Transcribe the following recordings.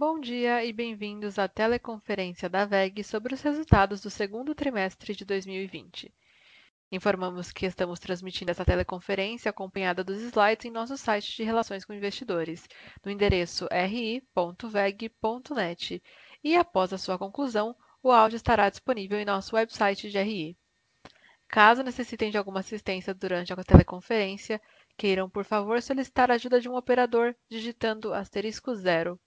Bom dia e bem-vindos à teleconferência da WEG sobre os resultados do segundo trimestre de 2020. Informamos que estamos transmitindo essa teleconferência acompanhada dos slides em nosso site de Relações com Investidores, no endereço ri.veg.net, e após a sua conclusão, o áudio estará disponível em nosso website de RI. Caso necessitem de alguma assistência durante a teleconferência, queiram, por favor, solicitar a ajuda de um operador digitando asterisco zero.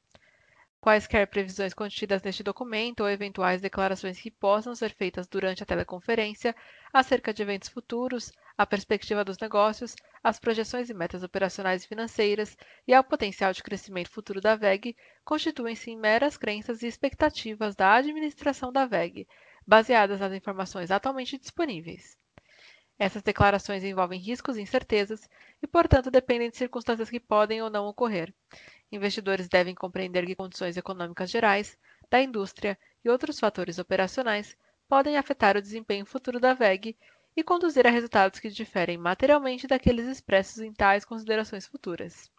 Quaisquer previsões contidas neste documento ou eventuais declarações que possam ser feitas durante a teleconferência acerca de eventos futuros, a perspectiva dos negócios, as projeções e metas operacionais e financeiras e ao potencial de crescimento futuro da VEG constituem-se em meras crenças e expectativas da administração da VEG, baseadas nas informações atualmente disponíveis. Essas declarações envolvem riscos e incertezas e, portanto, dependem de circunstâncias que podem ou não ocorrer, Investidores devem compreender que condições econômicas gerais, da indústria e outros fatores operacionais podem afetar o desempenho futuro da VEG e conduzir a resultados que diferem materialmente daqueles expressos em tais considerações futuras.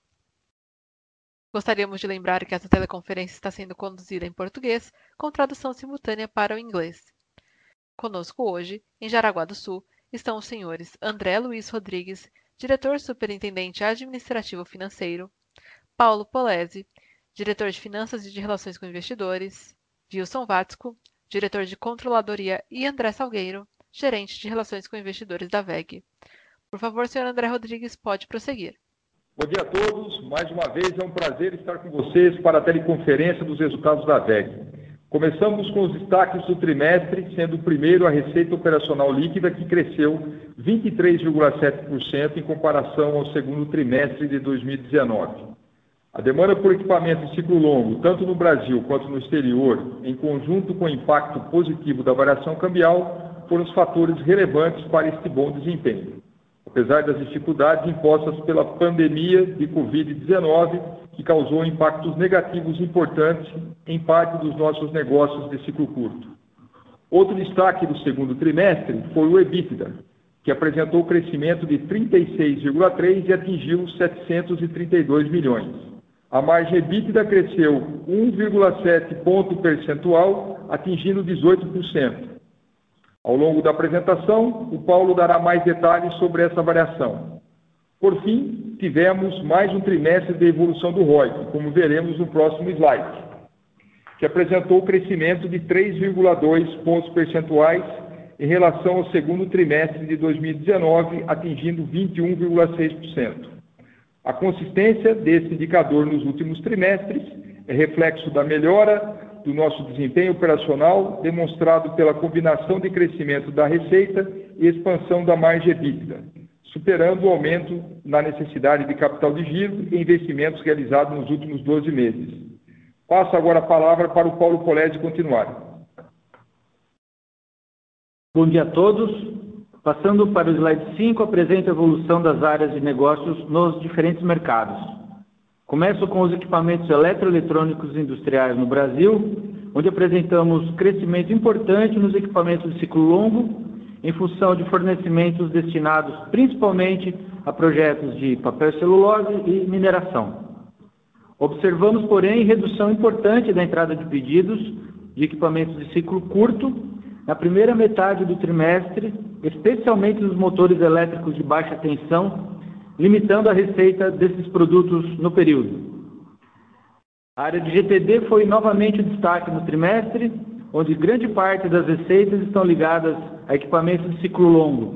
Gostaríamos de lembrar que essa teleconferência está sendo conduzida em português, com tradução simultânea para o inglês. Conosco hoje, em Jaraguá do Sul, estão os senhores André Luiz Rodrigues, diretor superintendente administrativo financeiro, Paulo Polese, diretor de Finanças e de Relações com Investidores, Wilson Vatsco, diretor de Controladoria, e André Salgueiro, gerente de Relações com Investidores da VEG. Por favor, senhor André Rodrigues, pode prosseguir. Bom dia a todos. Mais uma vez é um prazer estar com vocês para a teleconferência dos resultados da VEG. Começamos com os destaques do trimestre, sendo o primeiro a receita operacional líquida, que cresceu 23,7% em comparação ao segundo trimestre de 2019. A demanda por equipamento de ciclo longo, tanto no Brasil quanto no exterior, em conjunto com o impacto positivo da variação cambial, foram os fatores relevantes para este bom desempenho. Apesar das dificuldades impostas pela pandemia de Covid-19, que causou impactos negativos importantes em parte dos nossos negócios de ciclo curto. Outro destaque do segundo trimestre foi o EBITDA, que apresentou crescimento de 36,3% e atingiu 732 milhões. A margem EBITDA cresceu 1,7 ponto percentual, atingindo 18%. Ao longo da apresentação, o Paulo dará mais detalhes sobre essa variação. Por fim, tivemos mais um trimestre de evolução do ROIC, como veremos no próximo slide, que apresentou crescimento de 3,2 pontos percentuais em relação ao segundo trimestre de 2019, atingindo 21,6%. A consistência desse indicador nos últimos trimestres é reflexo da melhora do nosso desempenho operacional, demonstrado pela combinação de crescimento da receita e expansão da margem EBITDA, superando o aumento na necessidade de capital de giro e investimentos realizados nos últimos 12 meses. Passo agora a palavra para o Paulo Polese continuar. Bom dia a todos. Passando para o slide 5, apresenta a evolução das áreas de negócios nos diferentes mercados. Começo com os equipamentos eletroeletrônicos industriais no Brasil, onde apresentamos crescimento importante nos equipamentos de ciclo longo, em função de fornecimentos destinados principalmente a projetos de papel celulose e mineração. Observamos, porém, redução importante da entrada de pedidos de equipamentos de ciclo curto na primeira metade do trimestre, especialmente nos motores elétricos de baixa tensão, limitando a receita desses produtos no período. A área de GTD foi novamente o destaque no trimestre, onde grande parte das receitas estão ligadas a equipamentos de ciclo longo.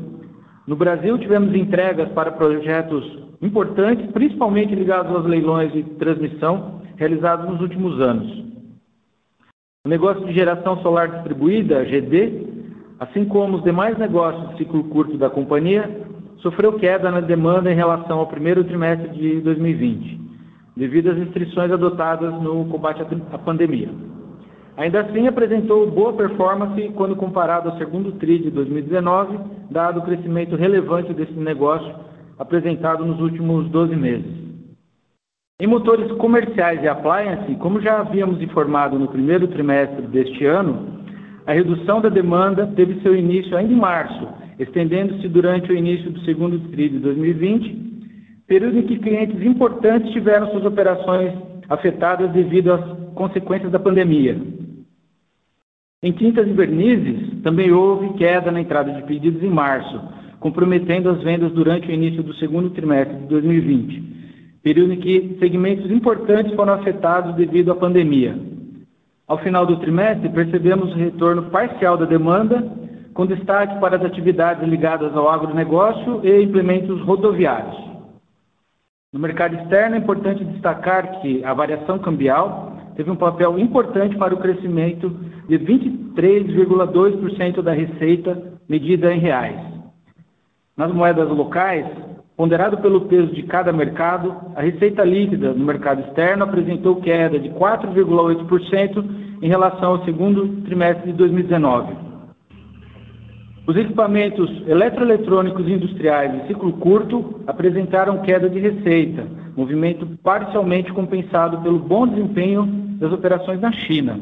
No Brasil, tivemos entregas para projetos importantes, principalmente ligados aos leilões de transmissão realizados nos últimos anos. O negócio de geração solar distribuída, GD, assim como os demais negócios de ciclo curto da companhia, sofreu queda na demanda em relação ao primeiro trimestre de 2020, devido às restrições adotadas no combate à pandemia. Ainda assim, apresentou boa performance quando comparado ao segundo TRI de 2019, dado o crescimento relevante desse negócio apresentado nos últimos 12 meses. Em motores comerciais e appliance, como já havíamos informado no primeiro trimestre deste ano, a redução da demanda teve seu início ainda em março, estendendo-se durante o início do segundo TRI de 2020, período em que clientes importantes tiveram suas operações afetadas devido às consequências da pandemia. Em tintas e vernizes, também houve queda na entrada de pedidos em março, comprometendo as vendas durante o início do segundo trimestre de 2020, período em que segmentos importantes foram afetados devido à pandemia. Ao final do trimestre, percebemos o retorno parcial da demanda, com destaque para as atividades ligadas ao agronegócio e implementos rodoviários. No mercado externo, é importante destacar que a variação cambial teve um papel importante para o crescimento de 23,2% da receita medida em reais. Nas moedas locais, ponderado pelo peso de cada mercado, a receita líquida no mercado externo apresentou queda de 4,8% em relação ao segundo trimestre de 2019. Os equipamentos eletroeletrônicos industriais de ciclo curto apresentaram queda de receita, movimento parcialmente compensado pelo bom desempenho das operações na China,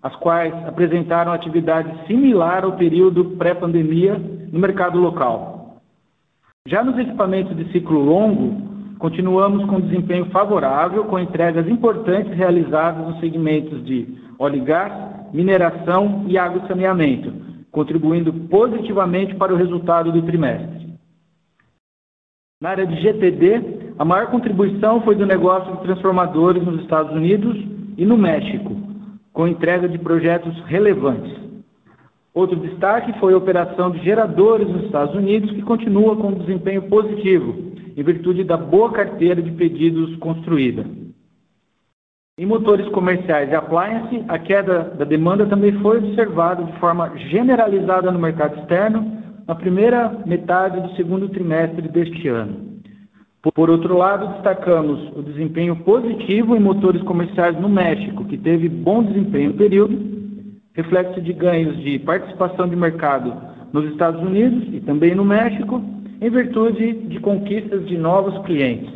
as quais apresentaram atividade similar ao período pré-pandemia no mercado local. Já nos equipamentos de ciclo longo, continuamos com desempenho favorável, com entregas importantes realizadas nos segmentos de óleo e gás, mineração e água e saneamento, contribuindo positivamente para o resultado do trimestre. Na área de GTD, a maior contribuição foi do negócio de transformadores nos Estados Unidos e no México, com entrega de projetos relevantes. Outro destaque foi a operação de geradores nos Estados Unidos, que continua com desempenho positivo, em virtude da boa carteira de pedidos construída. Em motores comerciais e appliance, a queda da demanda também foi observada de forma generalizada no mercado externo na primeira metade do segundo trimestre deste ano. Por outro lado, destacamos o desempenho positivo em motores comerciais no México, que teve bom desempenho no período, reflexo de ganhos de participação de mercado nos Estados Unidos e também no México, em virtude de conquistas de novos clientes.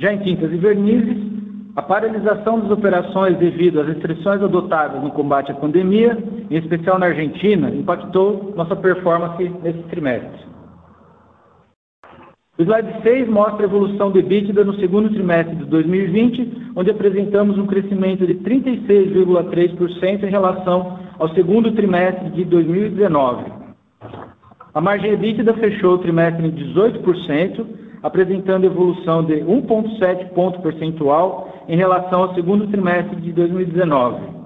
Já em tintas e vernizes, a paralisação das operações devido às restrições adotadas no combate à pandemia, em especial na Argentina, impactou nossa performance nesse trimestre. O slide 6 mostra a evolução do EBITDA no segundo trimestre de 2020, onde apresentamos um crescimento de 36,3% em relação ao segundo trimestre de 2019. A margem EBITDA fechou o trimestre em 18%, apresentando evolução de 1,7 ponto percentual em relação ao segundo trimestre de 2019.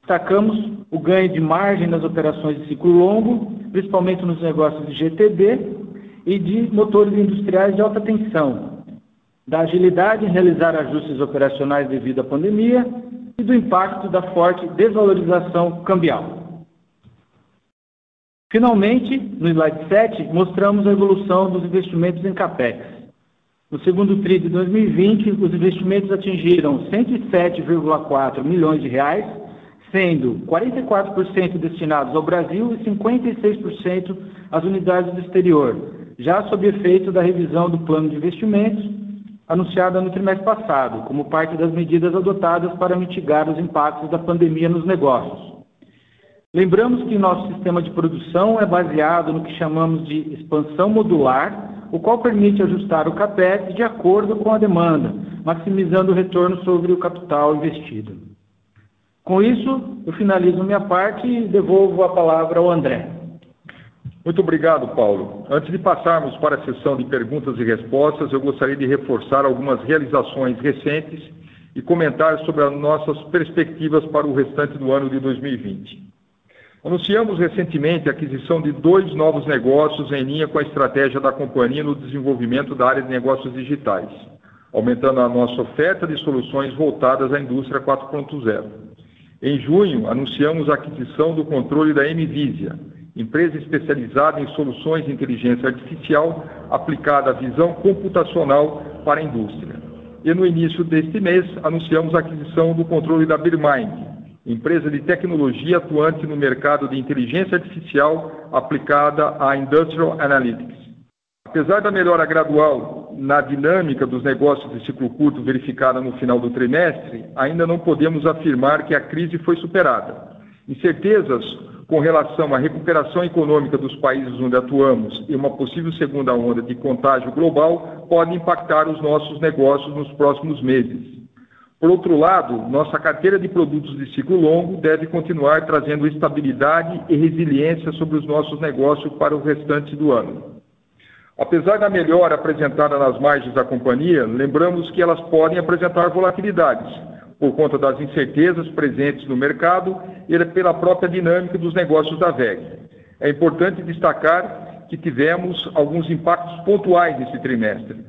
Destacamos o ganho de margem nas operações de ciclo longo, principalmente nos negócios de GTD, e de motores industriais de alta tensão, da agilidade em realizar ajustes operacionais devido à pandemia e do impacto da forte desvalorização cambial. Finalmente, no slide 7, mostramos a evolução dos investimentos em CAPEX. No segundo TRI de 2020, os investimentos atingiram 107,4 milhões de reais, sendo 44% destinados ao Brasil e 56% às unidades do exterior, já sob efeito da revisão do plano de investimentos anunciada no trimestre passado, como parte das medidas adotadas para mitigar os impactos da pandemia nos negócios. Lembramos que nosso sistema de produção é baseado no que chamamos de expansão modular, o qual permite ajustar o CAPEX de acordo com a demanda, maximizando o retorno sobre o capital investido. Com isso, eu finalizo minha parte e devolvo a palavra ao André. Muito obrigado, Paulo. Antes de passarmos para a sessão de perguntas e respostas, eu gostaria de reforçar algumas realizações recentes e comentar sobre as nossas perspectivas para o restante do ano de 2020. Anunciamos recentemente a aquisição de dois novos negócios em linha com a estratégia da companhia no desenvolvimento da área de negócios digitais, aumentando a nossa oferta de soluções voltadas à indústria 4.0. Em junho, anunciamos a aquisição do controle da MVisia, empresa especializada em soluções de inteligência artificial aplicada à visão computacional para a indústria. E no início deste mês, anunciamos a aquisição do controle da Birmind, empresa de tecnologia atuante no mercado de inteligência artificial aplicada à Industrial Analytics. Apesar da melhora gradual na dinâmica dos negócios de ciclo curto verificada no final do trimestre, ainda não podemos afirmar que a crise foi superada. Incertezas com relação à recuperação econômica dos países onde atuamos e uma possível segunda onda de contágio global podem impactar os nossos negócios nos próximos meses. Por outro lado, nossa carteira de produtos de ciclo longo deve continuar trazendo estabilidade e resiliência sobre os nossos negócios para o restante do ano. Apesar da melhora apresentada nas margens da companhia, lembramos que elas podem apresentar volatilidades, por conta das incertezas presentes no mercado e pela própria dinâmica dos negócios da VEG. É importante destacar que tivemos alguns impactos pontuais nesse trimestre,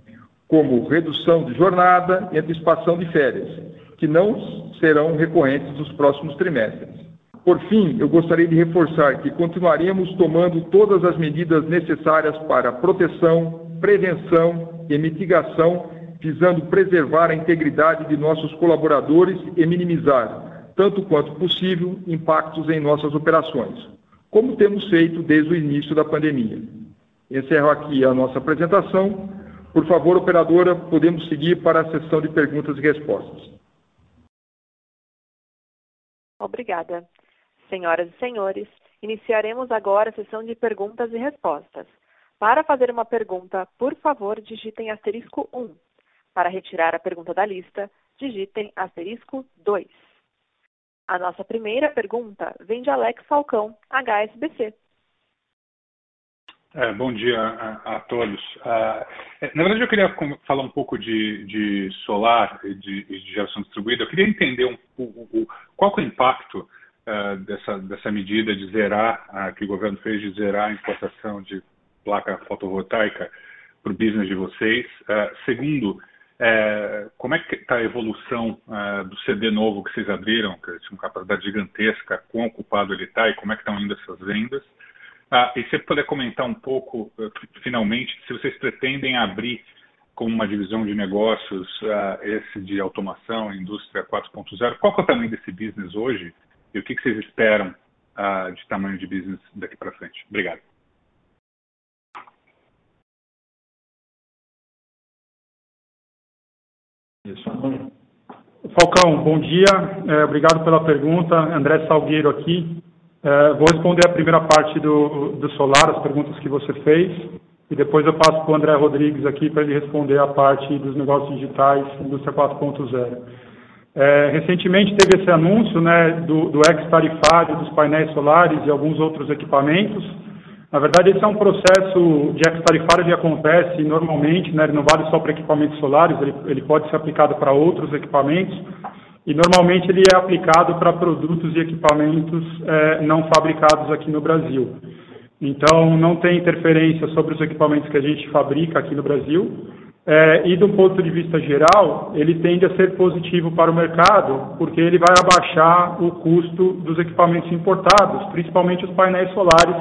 como redução de jornada e antecipação de férias, que não serão recorrentes nos próximos trimestres. Por fim, eu gostaria de reforçar que continuaremos tomando todas as medidas necessárias para proteção, prevenção e mitigação, visando preservar a integridade de nossos colaboradores e minimizar, tanto quanto possível, impactos em nossas operações, como temos feito desde o início da pandemia. Encerro aqui a nossa apresentação. Por favor, operadora, podemos seguir para a sessão de perguntas e respostas. Obrigada. Senhoras e senhores, iniciaremos agora a sessão de perguntas e respostas. Para fazer uma pergunta, por favor, digitem asterisco 1. Para retirar a pergunta da lista, digitem asterisco 2. A nossa primeira pergunta vem de Alex Falcão, HSBC. É, bom dia a, a todos. Uh, na verdade, eu queria falar um pouco de, de solar e de, de, geração distribuída. Eu queria entender um, o, o, qual é o impacto uh, dessa, dessa medida de zerar, uh, que o governo fez de zerar a importação de placa fotovoltaica para o business de vocês. segundo, como é que está a evolução do CD novo que vocês abriram, que tinha uma capacidade gigantesca, quão ocupado ele está e como é que estão indo essas vendas? Ah, e se puder comentar um pouco, eh, finalmente, se vocês pretendem abrir como uma divisão de negócios uh, esse de automação, indústria 4.0, qual é o tamanho desse business hoje e o que, que vocês esperam uh, de tamanho de business daqui para frente? Obrigado. Falcão, bom dia. É, obrigado pela pergunta. André Salgueiro aqui. É, vou responder a primeira parte do, do Solar, as perguntas que você fez, e depois eu passo para o André Rodrigues aqui para ele responder a parte dos negócios digitais, indústria 4.0. É, recentemente teve esse anúncio né, do, do ex-tarifário dos painéis solares e alguns outros equipamentos. Na verdade, esse é um processo de ex-tarifário que acontece normalmente, né, ele não vale só para equipamentos solares, ele, ele pode ser aplicado para outros equipamentos e normalmente ele é aplicado para produtos e equipamentos é, não fabricados aqui no Brasil. Então, não tem interferência sobre os equipamentos que a gente fabrica aqui no Brasil. É, e do ponto de vista geral, ele tende a ser positivo para o mercado, porque ele vai abaixar o custo dos equipamentos importados, principalmente os painéis solares,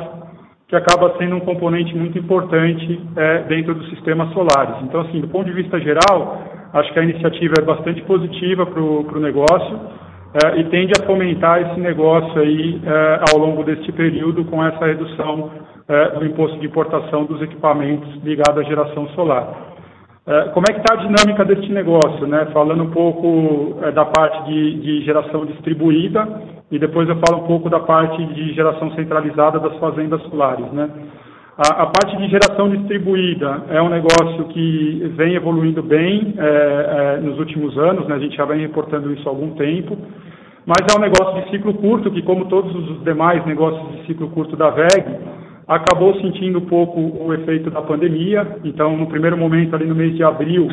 que acaba sendo um componente muito importante é, dentro dos sistemas solares. Então, assim, do ponto de vista geral, Acho que a iniciativa é bastante positiva para o negócio é, e tende a fomentar esse negócio aí é, ao longo deste período com essa redução é, do imposto de importação dos equipamentos ligados à geração solar. Como é que está a dinâmica deste negócio? Né? Falando um pouco da parte de, de, geração distribuída e depois eu falo um pouco da parte de geração centralizada das fazendas solares. Né? A, a, parte de geração distribuída é um negócio que vem evoluindo bem é, é, nos últimos anos, né? a gente já vem reportando isso há algum tempo, mas é um negócio de ciclo curto que, como todos os demais negócios de ciclo curto da VEG, acabou sentindo um pouco o efeito da pandemia. Então, no primeiro momento, ali no mês de abril,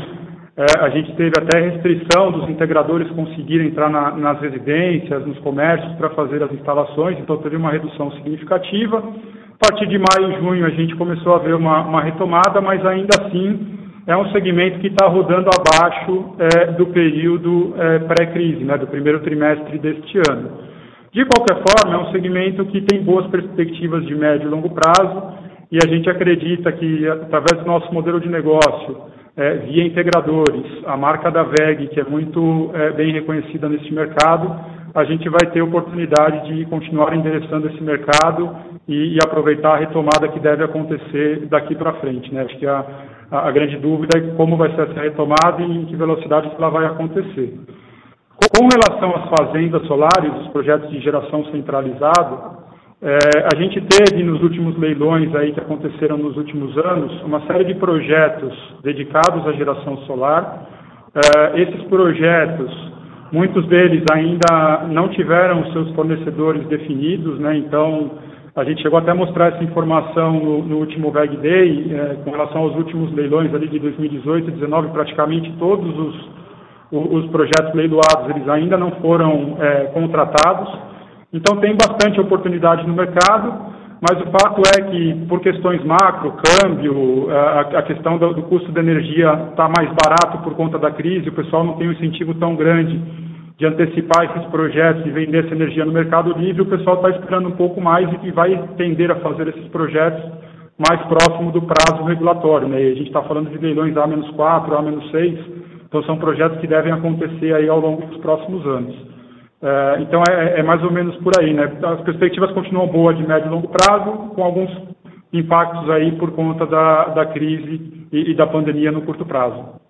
é, a gente teve até restrição dos integradores conseguirem entrar na, nas residências, nos comércios para fazer as instalações, então teve uma redução significativa. A partir de maio e junho a gente começou a ver uma, uma retomada, mas ainda assim é um segmento que está rodando abaixo é, do período é, pré-crise, né, do primeiro trimestre deste ano. De qualquer forma, é um segmento que tem boas perspectivas de médio e longo prazo e a gente acredita que, através do nosso modelo de negócio, é, via integradores, a marca da VEG, que é muito é, bem reconhecida nesse mercado, a gente vai ter oportunidade de continuar endereçando esse mercado e, e aproveitar a retomada que deve acontecer daqui para frente. Né? Acho que a, a, grande dúvida é como vai ser essa retomada e em que velocidade ela vai acontecer. Com relação às fazendas solares, os projetos de geração centralizada, é, a gente teve nos últimos leilões aí que aconteceram nos últimos anos uma série de projetos dedicados à geração solar. É, esses projetos Muitos deles ainda não tiveram seus fornecedores definidos, né? Então, a gente chegou até a mostrar essa informação no, no último VEG Day, é, com relação aos últimos leilões ali de 2018 e 2019, praticamente todos os, os projetos leiloados, eles ainda não foram é, contratados. Então, tem bastante oportunidade no mercado, mas o fato é que, por questões macro, câmbio, a, a questão do, custo da energia está mais barato por conta da crise, o pessoal não tem um incentivo tão grande de antecipar esses projetos e vender essa energia no mercado livre, o pessoal está esperando um pouco mais e, e vai tender a fazer esses projetos mais próximo do prazo regulatório. Né? E a gente está falando de leilões A-4, A-6, então são projetos que devem acontecer aí ao longo dos próximos anos. É, então é, é, mais ou menos por aí, né? As perspectivas continuam boas de médio e longo prazo, com alguns impactos aí por conta da, da crise e, e da pandemia no curto prazo.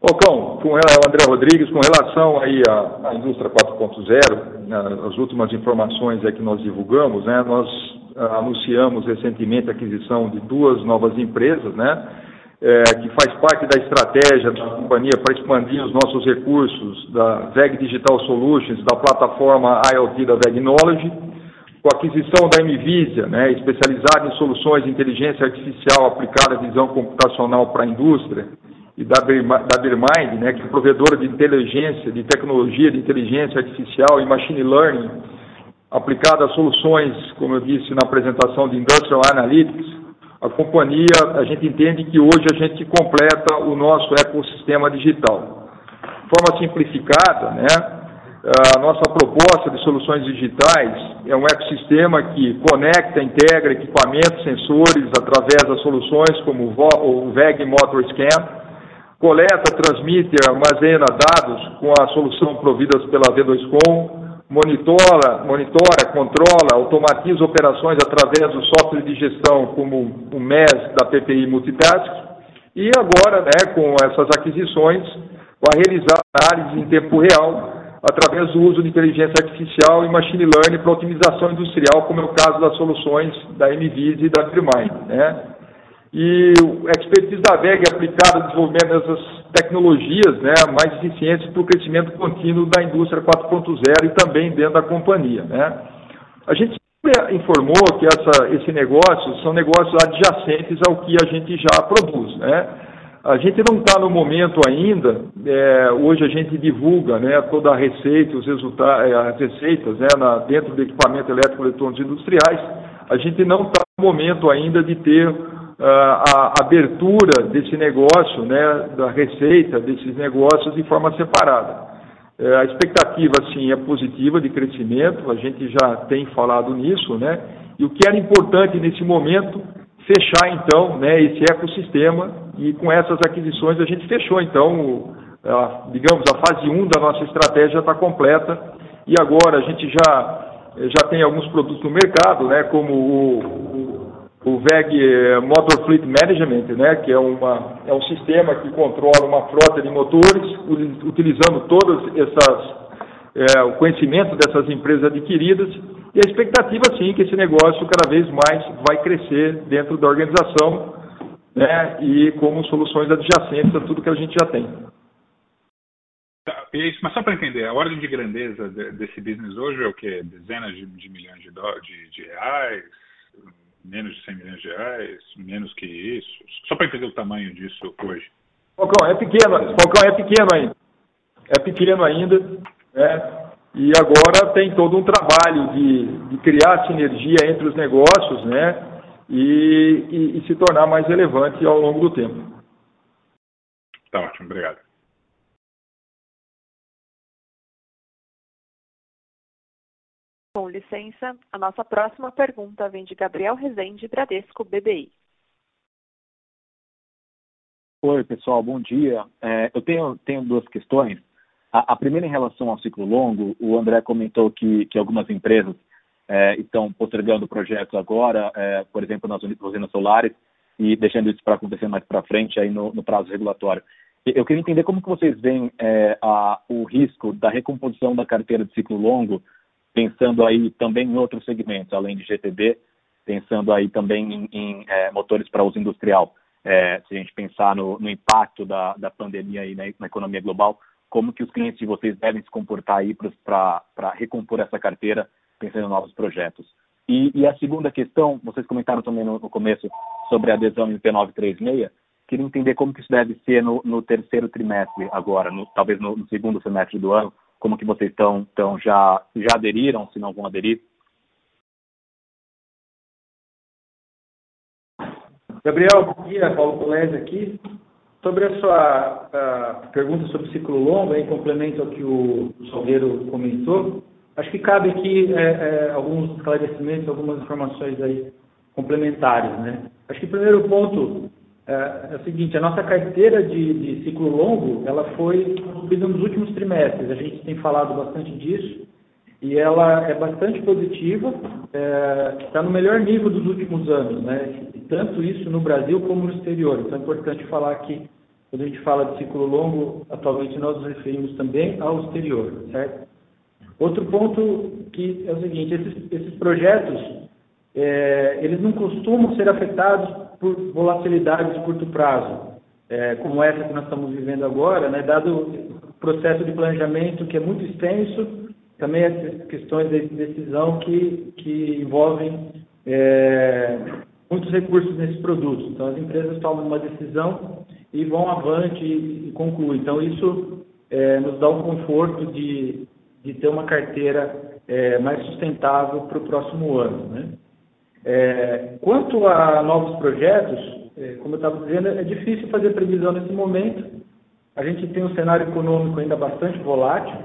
Ocão, com o André Rodrigues, com relação aí à, à indústria 4.0, né, as últimas informações é que nós divulgamos, né, nós ah, anunciamos recentemente a aquisição de duas novas empresas, né, é, que faz parte da estratégia da companhia para expandir os nossos recursos da VEG Digital Solutions, da plataforma IoT da VEG Knowledge, com a aquisição da MVisia, né, especializada em soluções de inteligência artificial aplicada à visão computacional para a indústria, e da, da Birmind, né, que é provedora de inteligência, de tecnologia de inteligência artificial e machine learning, aplicada a soluções, como eu disse na apresentação de Industrial Analytics, a companhia, a gente entende que hoje a gente completa o nosso ecossistema digital. De forma simplificada, né, a nossa proposta de soluções digitais é um ecossistema que conecta, integra equipamentos, sensores através das soluções como o VEG Motor Scan, coleta, transmite armazena dados com a solução providas pela V2Com, monitora, monitora, controla, automatiza operações através do software de gestão como o MES da PPI Multitask e agora, né, com essas aquisições, vai realizar análise em tempo real através do uso de inteligência artificial e machine learning para otimização industrial, como é o caso das soluções da MVIS e da Trimind, né? E a expertise da VEG aplicada ao desenvolvimento dessas tecnologias né, mais eficientes para o crescimento contínuo da indústria 4.0 e também dentro da companhia. Né. A gente sempre informou que essa, esse negócio são negócios adjacentes ao que a gente já produz. Né. A gente não está no momento ainda, é, hoje a gente divulga né, toda a receita, os resultados, é, as receitas né, na, dentro do equipamento elétrico eletrônicos industriais, a gente não está no momento ainda de ter a abertura desse negócio, né, da receita desses negócios de forma separada. É, a expectativa, sim, é positiva de crescimento, a gente já tem falado nisso, né, e o que era importante nesse momento, fechar, então, né, esse ecossistema, e com essas aquisições a gente fechou, então, digamos, a fase 1 da nossa estratégia está completa, e agora a gente já, já tem alguns produtos no mercado, né, como o, o VEG eh, Motor Fleet Management, né, que é, uma, é um sistema que controla uma frota de motores, utilizando todas essas é, o conhecimento dessas empresas adquiridas e a expectativa sim que esse negócio cada vez mais vai crescer dentro da organização, né, e como soluções adjacentes a tudo que a gente já tem. Tá, mas só para entender, a ordem de grandeza desse business hoje é o que? Dezenas de, de milhões de, de, de reais? Menos de 100 milhões de reais, menos que isso? Só para entender o tamanho disso hoje. Falcão, é pequeno, Falcão, é pequeno ainda. É pequeno ainda, né? E agora tem todo um trabalho de, de criar sinergia entre os negócios, né? E, e, e se tornar mais relevante ao longo do tempo. Tá ótimo, obrigado. Com licença, a nossa próxima pergunta vem de Gabriel Rezende, Bradesco BBI. Oi, pessoal, bom dia. É, eu tenho, tenho duas questões. A, a, primeira em relação ao ciclo longo, o André comentou que, que algumas empresas é, estão postergando projetos agora, é, por exemplo, nas usinas solares, e deixando isso para acontecer mais para frente aí no, no, prazo regulatório. Eu queria entender como que vocês veem é, a, o risco da recomposição da carteira de ciclo longo pensando aí também em outros segmentos, além de GTB, pensando aí também em, em é, motores para uso industrial. É, se a gente pensar no, no impacto da, da pandemia aí na, na, economia global, como que os clientes de vocês devem se comportar aí para recompor essa carteira, pensando em novos projetos. E, e, a segunda questão, vocês comentaram também no, no começo sobre a adesão em P936, queria entender como que isso deve ser no, no terceiro trimestre agora, no, talvez no, no, segundo semestre do ano, como que vocês estão, estão já, já aderiram, se não vão aderir? Gabriel, bom dia, Paulo Colésio aqui. Sobre a sua a pergunta sobre ciclo longo, em complemento ao que o Salgueiro comentou, acho que cabe aqui é, é, alguns esclarecimentos, algumas informações aí complementares. Né? Acho que o primeiro ponto é, é, o seguinte, a nossa carteira de, de ciclo longo, ela foi construída nos últimos trimestres, a gente tem falado bastante disso, e ela é bastante positiva, é, está no melhor nível dos últimos anos, né? tanto isso no Brasil como no exterior. Então é importante falar que, quando a gente fala de ciclo longo, atualmente nós nos referimos também ao exterior, certo? Outro ponto que é o seguinte, esses, esses projetos, é, eles não costumam ser afetados por volatilidade de curto prazo, é, como essa que nós estamos vivendo agora, né? dado o processo de planejamento que é muito extenso, também as questões de decisão que, que envolvem é, muitos recursos nesses produtos. Então, as empresas tomam uma decisão e vão avante e, concluem. Então, isso é, nos dá o conforto de, de ter uma carteira é, mais sustentável para o próximo ano. Né? É, quanto a novos projetos, é, como eu estava dizendo, é difícil fazer previsão nesse momento. A gente tem um cenário econômico ainda bastante volátil,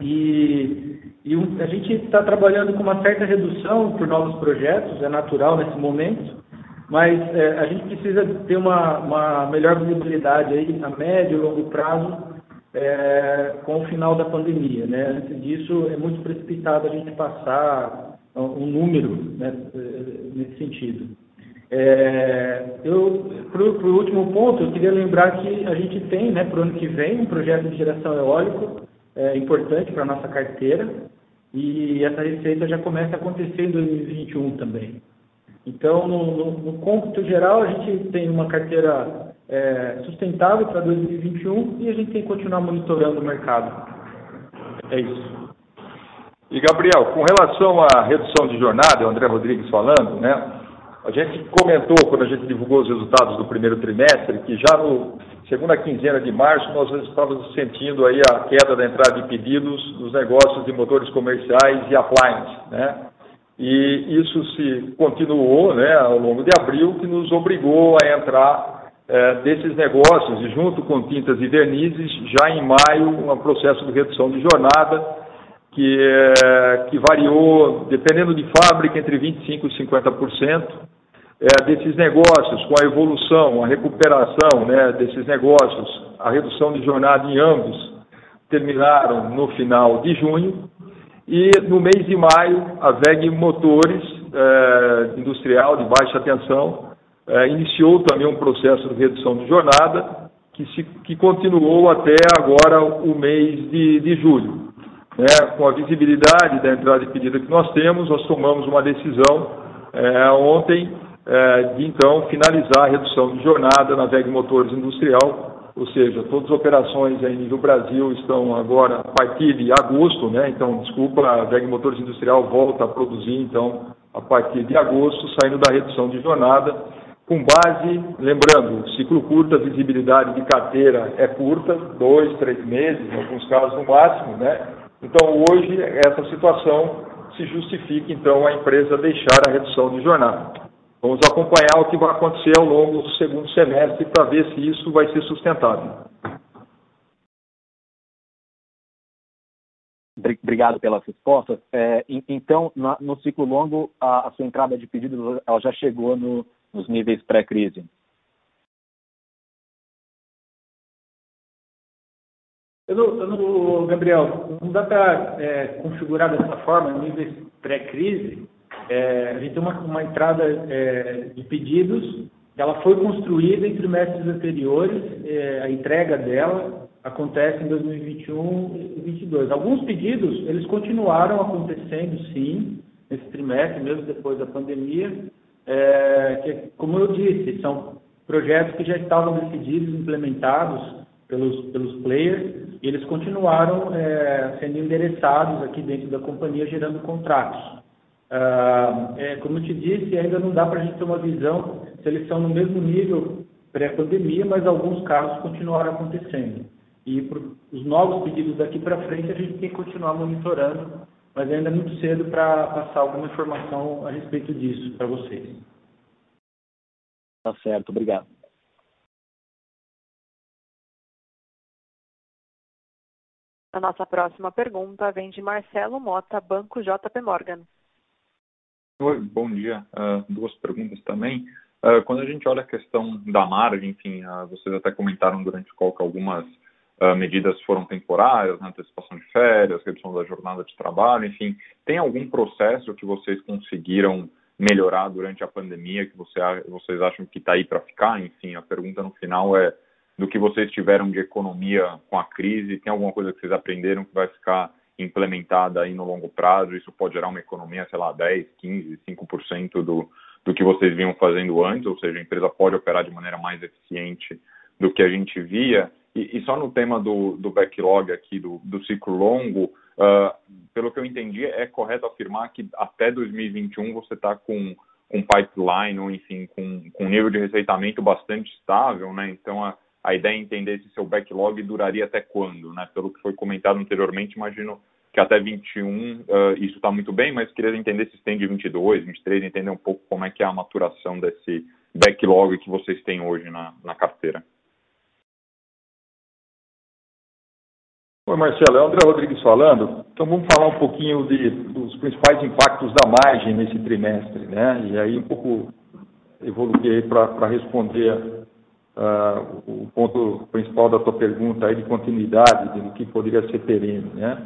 e, e a gente está trabalhando com uma certa redução por novos projetos, é natural nesse momento, mas é, a gente precisa ter uma, uma melhor visibilidade aí a médio e longo prazo é, com o final da pandemia. Né? Antes disso, é muito precipitado a gente passar um número né, nesse sentido. É, para o último ponto, eu queria lembrar que a gente tem, né, para o ano que vem, um projeto de geração eólico é, importante para a nossa carteira e essa receita já começa a acontecer em 2021 também. Então, no, no, no cômputo geral, a gente tem uma carteira é, sustentável para 2021 e a gente tem que continuar monitorando o mercado. É isso. E, Gabriel, com relação à redução de jornada, o André Rodrigues falando, né? A gente comentou, quando a gente divulgou os resultados do primeiro trimestre, que já no segunda quinzena de março nós estávamos sentindo aí a queda da entrada de pedidos dos negócios de motores comerciais e appliance, né? E isso se continuou, né, ao longo de abril, que nos obrigou a entrar é, desses negócios e junto com tintas e vernizes, já em maio, um processo de redução de jornada que, é, que variou, dependendo de fábrica, entre 25% e 50% é, desses negócios, com a evolução, a recuperação né, desses negócios, a redução de jornada em ambos, terminaram no final de junho. E no mês de maio, a VEG Motores é, Industrial de Baixa Tensão iniciou também um processo de redução de jornada que, se, que continuou até agora o mês de, de julho. Né, com a visibilidade da entrada de pedido que nós temos, nós tomamos uma decisão é, ontem é, de então finalizar a redução de jornada na VEG Motores Industrial, ou seja, todas as operações aí no Brasil estão agora a partir de agosto, né? Então, desculpa, a VEG Motores Industrial volta a produzir então a partir de agosto, saindo da redução de jornada, com base, lembrando, ciclo curto, a visibilidade de carteira é curta, dois, três meses, em alguns casos no máximo, né? Então, hoje, essa situação se justifica, então, a empresa deixar a redução de jornada. Vamos acompanhar o que vai acontecer ao longo do segundo semestre para ver se isso vai ser sustentável. Obrigado pelas respostas. É, então, no ciclo longo, a, a, sua entrada de pedidos ela já chegou no, nos níveis pré-crise? Eu não, eu não, Gabriel, não dá para é, configurar dessa forma, níveis pré-crise, é, a gente tem uma, uma entrada é, de pedidos, ela foi construída em trimestres anteriores, é, a entrega dela acontece em 2021 e 2022. Alguns pedidos, eles continuaram acontecendo, sim, nesse trimestre, mesmo depois da pandemia, é, que, como eu disse, são projetos que já estavam decididos, implementados pelos, pelos players, eles continuaram é, sendo endereçados aqui dentro da companhia, gerando contratos. Ah, é, como eu te disse, ainda não dá para a gente ter uma visão se eles estão no mesmo nível pré-pandemia, mas alguns casos continuaram acontecendo. E os novos pedidos daqui para frente a gente tem que continuar monitorando, mas ainda é muito cedo para passar alguma informação a respeito disso para vocês. Tá certo, obrigado. A nossa próxima pergunta vem de Marcelo Mota, Banco JP Morgan. Oi, bom dia. Uh, duas perguntas também. Uh, quando a gente olha a questão da margem, enfim, uh, vocês até comentaram durante o call que algumas medidas foram temporárias, né, antecipação de férias, redução da jornada de trabalho, enfim. Tem algum processo que vocês conseguiram melhorar durante a pandemia que você, vocês acham que está aí para ficar? Enfim, a pergunta no final é do que vocês tiveram de economia com a crise? Tem alguma coisa que vocês aprenderam que vai ficar implementada aí no longo prazo? Isso pode gerar uma economia, sei lá, 10, 15, 5% do, do que vocês vinham fazendo antes, ou seja, a empresa pode operar de maneira mais eficiente do que a gente via. E, e só no tema do, do backlog aqui, do, do ciclo longo, uh, pelo que eu entendi, é correto afirmar que até 2021 você está com um pipeline, ou enfim, com, com um nível de receitamento bastante estável, né? Então, a, a ideia é entender se seu backlog duraria até quando, né? Pelo que foi comentado anteriormente, imagino que até 21 uh, isso está muito bem, mas queria entender se tem de 22, 23, entender um pouco como é que é a maturação desse backlog que vocês têm hoje na, na carteira. Oi, Marcelo, é o André Rodrigues falando. Então vamos falar um pouquinho de, dos principais impactos da margem nesse trimestre, né? E aí um pouco evoluir para responder uh, o ponto principal da tua pergunta aí de continuidade, do que poderia ser perene, né?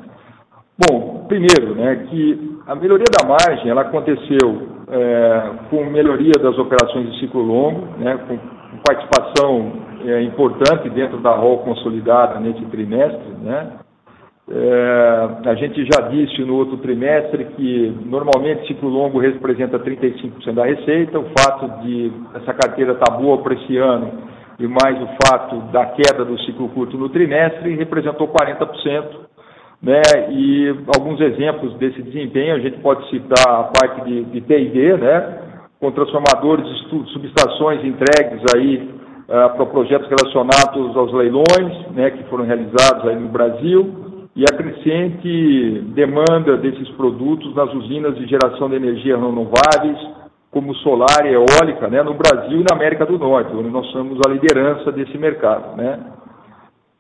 Bom, primeiro, né, que a melhoria da margem, ela aconteceu é, com melhoria das operações de ciclo longo, né, com, participação é, importante dentro da ROL consolidada nesse trimestre, né, é, a gente já disse no outro trimestre que normalmente ciclo longo representa 35% da receita, o fato de essa carteira estar tá boa para esse ano e mais o fato da queda do ciclo curto no trimestre representou 40%. Né, e alguns exemplos desse desempenho, a gente pode citar a parte de, de T&D, né, com transformadores subestações entregues aí uh, para projetos relacionados aos leilões, né, que foram realizados aí no Brasil, e a crescente demanda desses produtos nas usinas de geração de energia renováveis, como solar e eólica né, no Brasil e na América do Norte, onde nós somos a liderança desse mercado. Né.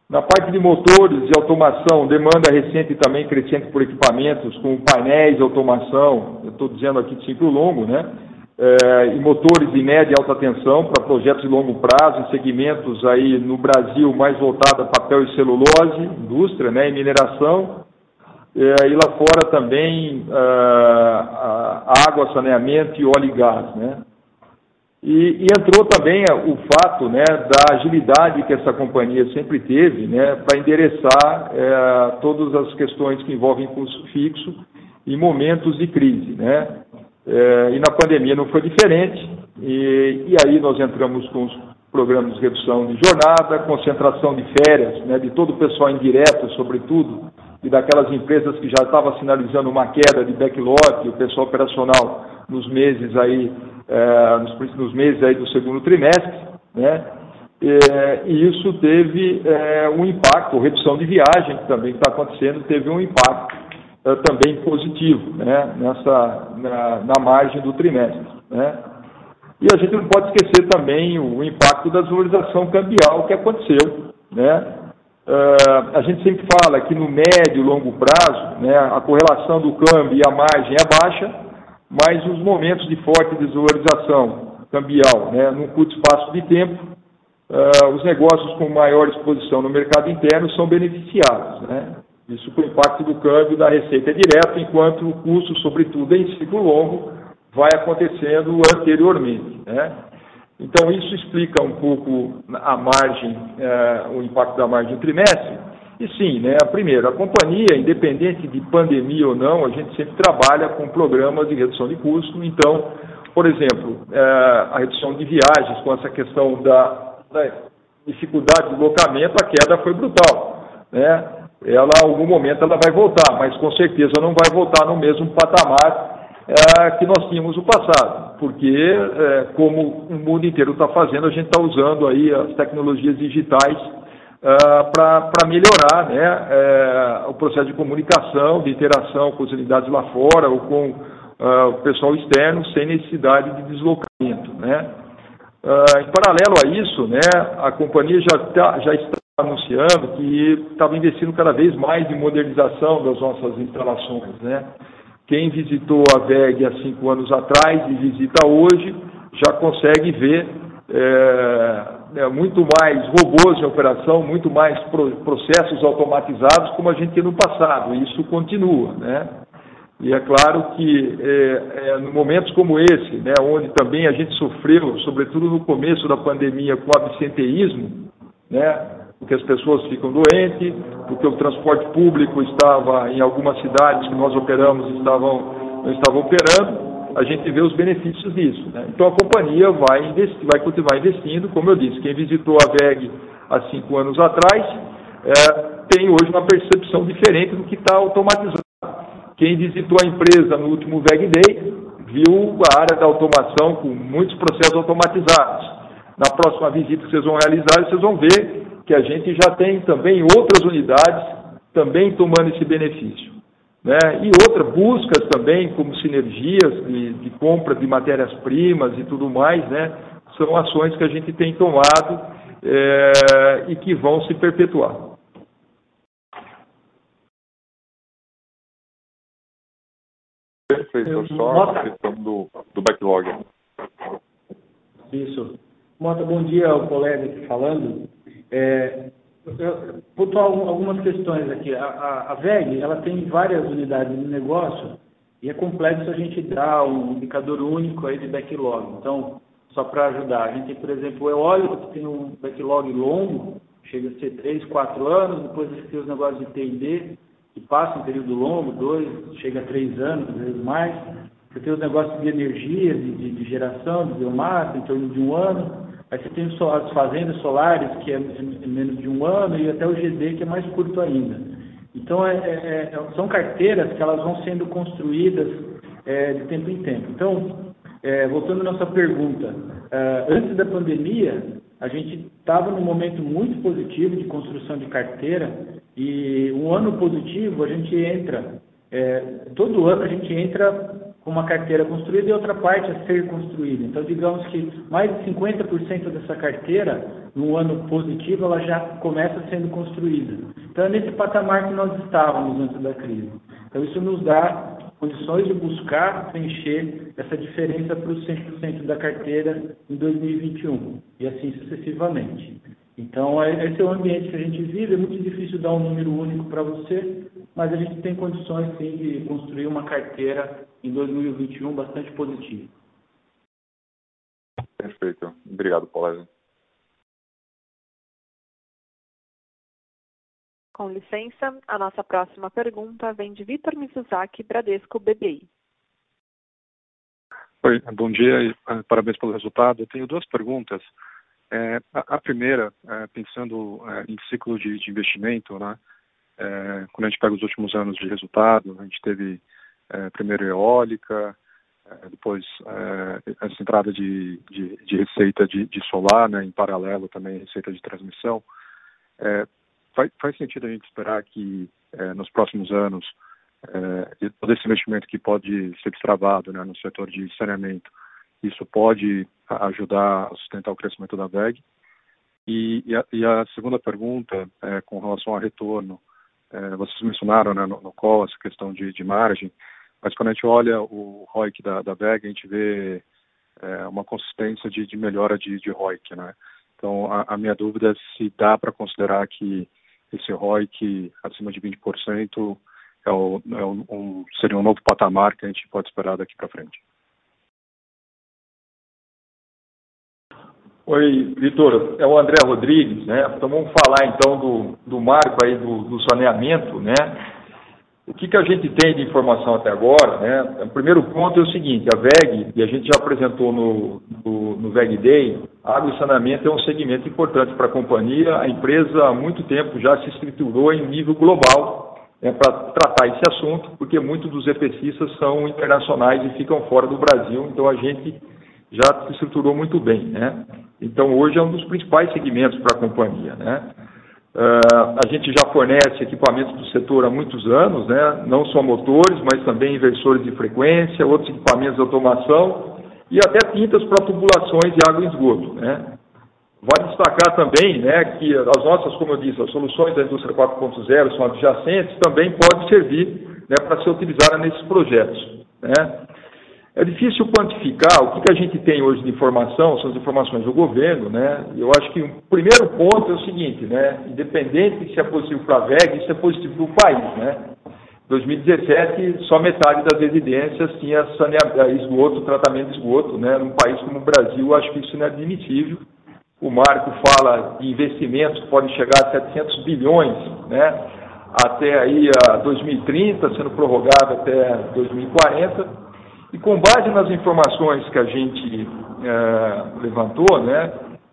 Na parte de motores e automação, demanda recente e também crescente por equipamentos como painéis automação, eu estou dizendo aqui de ciclo longo, né? É, e motores de média e alta tensão para projetos de longo prazo, em segmentos aí no Brasil mais voltado a papel e celulose, indústria né, e mineração, é, e lá fora também ah, água, saneamento e óleo e gás. Né? E, e, entrou também o fato né, da agilidade que essa companhia sempre teve né, para endereçar é, todas as questões que envolvem custo fixo em momentos de crise. Né? É, e na pandemia não foi diferente, e, e, aí nós entramos com os programas de redução de jornada, concentração de férias, né, de todo o pessoal indireto, sobretudo, e daquelas empresas que já estavam sinalizando uma queda de backlog, o pessoal operacional nos meses aí, é, nos, nos, meses aí do segundo trimestre, né? É, e isso teve é, um impacto, redução de viagem que também está acontecendo, teve um impacto também positivo, né? Nessa, na, na, margem do trimestre, né? E a gente não pode esquecer também o impacto da desvalorização cambial que aconteceu, né? Uh, a gente sempre fala que no médio e longo prazo, né, a correlação do câmbio e a margem é baixa, mas os momentos de forte desvalorização cambial, né, num curto espaço de tempo, uh, os negócios com maior exposição no mercado interno são beneficiados. Né? Isso com o impacto do câmbio da receita direta, enquanto o custo, sobretudo em ciclo longo, vai acontecendo anteriormente. Né? Então, isso explica um pouco a margem, é, o impacto da margem do trimestre. E sim, né, primeiro, a companhia, independente de pandemia ou não, a gente sempre trabalha com programas de redução de custo. Então, por exemplo, é, a redução de viagens, com essa questão da, da dificuldade de locamento, a queda foi brutal. né, ela, em algum momento, ela vai voltar, mas com certeza não vai voltar no mesmo patamar que nós tínhamos no passado, porque, é, como o mundo inteiro está fazendo, a gente está usando aí as tecnologias digitais é, para melhorar né, é, o processo de comunicação, de interação com as unidades lá fora ou com é, o pessoal externo, sem necessidade de deslocamento. Né. É, em paralelo a isso, né, a companhia já, tá, já está anunciando que estava investindo cada vez mais em modernização das nossas instalações. Né? Quem visitou a VEG há cinco anos atrás e visita hoje já consegue ver é, é, muito mais robôs em operação, muito mais pro, processos automatizados como a gente tinha no passado. E isso continua. Né? E é claro que é, é, momentos como esse, né, onde também a gente sofreu, sobretudo no começo da pandemia, com absenteísmo, né, porque as pessoas ficam doentes, porque o transporte público estava, em algumas cidades que nós operamos, estavam, não estavam operando, a gente vê os benefícios disso. Né? Então a companhia vai, investir, vai continuar investindo, como eu disse, quem visitou a VEG há cinco anos atrás é, tem hoje uma percepção diferente do que está automatizado. Quem visitou a empresa no último VEG Day viu a área da automação com muitos processos automatizados. Na próxima visita que vocês vão realizar, vocês vão ver que a gente já tem também outras unidades também tomando esse benefício. Né? E outra, buscas também, como sinergias de, de compra de matérias-primas e tudo mais, né? são ações que a gente tem tomado é, e que vão se perpetuar. Perfeito, só a questão do, do backlog. Isso. Mota, bom dia ao colega aqui falando. É, pontuar algumas questões aqui. A, a, a, VEG ela tem várias unidades de negócio e é complexo a gente dar um indicador único aí de backlog. Então, só para ajudar, a gente tem, por exemplo, o eólico, que tem um backlog longo, chega a ser 3, 4 anos, depois a gente tem os negócios de T&D, que passam um período longo, 2, chega a 3 anos, às vezes mais. Você tem os negócios de energia, de, de, de geração, de biomassa, em torno de um ano. Aí você tem as fazendas solares, que é menos de um ano, e até o GD, que é mais curto ainda. Então, é, é, é, são carteiras que elas vão sendo construídas é, de tempo em tempo. Então, é, voltando à nossa pergunta, é, antes da pandemia, a gente estava num momento muito positivo de construção de carteira, e um ano positivo a gente entra, todo ano a gente entra uma carteira construída e outra parte a ser construída. Então, digamos que mais de 50% dessa carteira, no ano positivo, ela já começa sendo construída. Então, é nesse patamar que nós estávamos antes da crise. Então, isso nos dá condições de buscar preencher essa diferença para os 100% da carteira em 2021 e assim sucessivamente. Então, é, esse é o ambiente que a gente vive. É muito difícil dar um número único para você, mas a gente tem condições, sim, de construir uma carteira em 2021 bastante positiva. Perfeito. Obrigado, Paulo. Com licença, a nossa próxima pergunta vem de Vitor Mizuzaki, Bradesco BBI. Oi, bom dia e ah, parabéns pelo resultado. Eu tenho duas perguntas. É, a, a, primeira, é, pensando é, em ciclo de, de investimento, né, é, quando a gente pega os últimos anos de resultado, a gente teve é, primeiro eólica, é, depois essa entrada de, de, de receita de, de, solar, né, em paralelo também receita de transmissão. Faz, faz, sentido a gente esperar que nos próximos anos todo esse investimento que pode ser destravado né, no setor de saneamento isso pode ajudar a sustentar o crescimento da VEG. E, e, a, e a, segunda pergunta, é, com relação ao retorno, é, vocês mencionaram né, no, no call essa questão de, de, margem, mas quando a gente olha o ROIC da, da VEG, a gente vê é, uma consistência de, de melhora de, de ROIC. Né? Então, a, a minha dúvida é se dá para considerar que esse ROIC acima de 20% é o, é um, seria um novo patamar que a gente pode esperar daqui para frente. Oi, Vitor, é o André Rodrigues, né? Então vamos falar então do, do marco aí do, do saneamento, né? o que, que a gente tem de informação até agora, né? O primeiro ponto é o seguinte, a VEG, e a gente já apresentou no, no, no VEG Day, água e saneamento é um segmento importante para a companhia. A empresa há muito tempo já se estruturou em nível global né, para tratar esse assunto, porque muitos dos EPCistas são internacionais e ficam fora do Brasil, então a gente já se estruturou muito bem, né? Então hoje é um dos principais segmentos para a companhia, né? Uh, a gente já fornece equipamentos do setor há muitos anos, né? não só motores, mas também inversores de frequência, outros equipamentos de automação e até tintas para tubulações de água e esgoto. Né? Vale destacar também né, que as nossas, como eu disse, as soluções da indústria 4.0 são adjacentes, também podem servir né, para ser utilizadas nesses projetos. Né? É difícil quantificar o que, que a gente tem hoje de informação, são as informações do governo, né? Eu acho que o primeiro ponto é o seguinte, né? Independente se é positivo para a VEG, isso é positivo para o país, né? 2017, só metade das residências tinha esgoto, tratamento de esgoto, né? Num país como o Brasil, acho que isso não é admissível. O marco fala de investimentos que podem chegar a 700 bilhões, né? Até aí a 2030, sendo prorrogado até 2040. E com base nas informações que a gente é, levantou, né,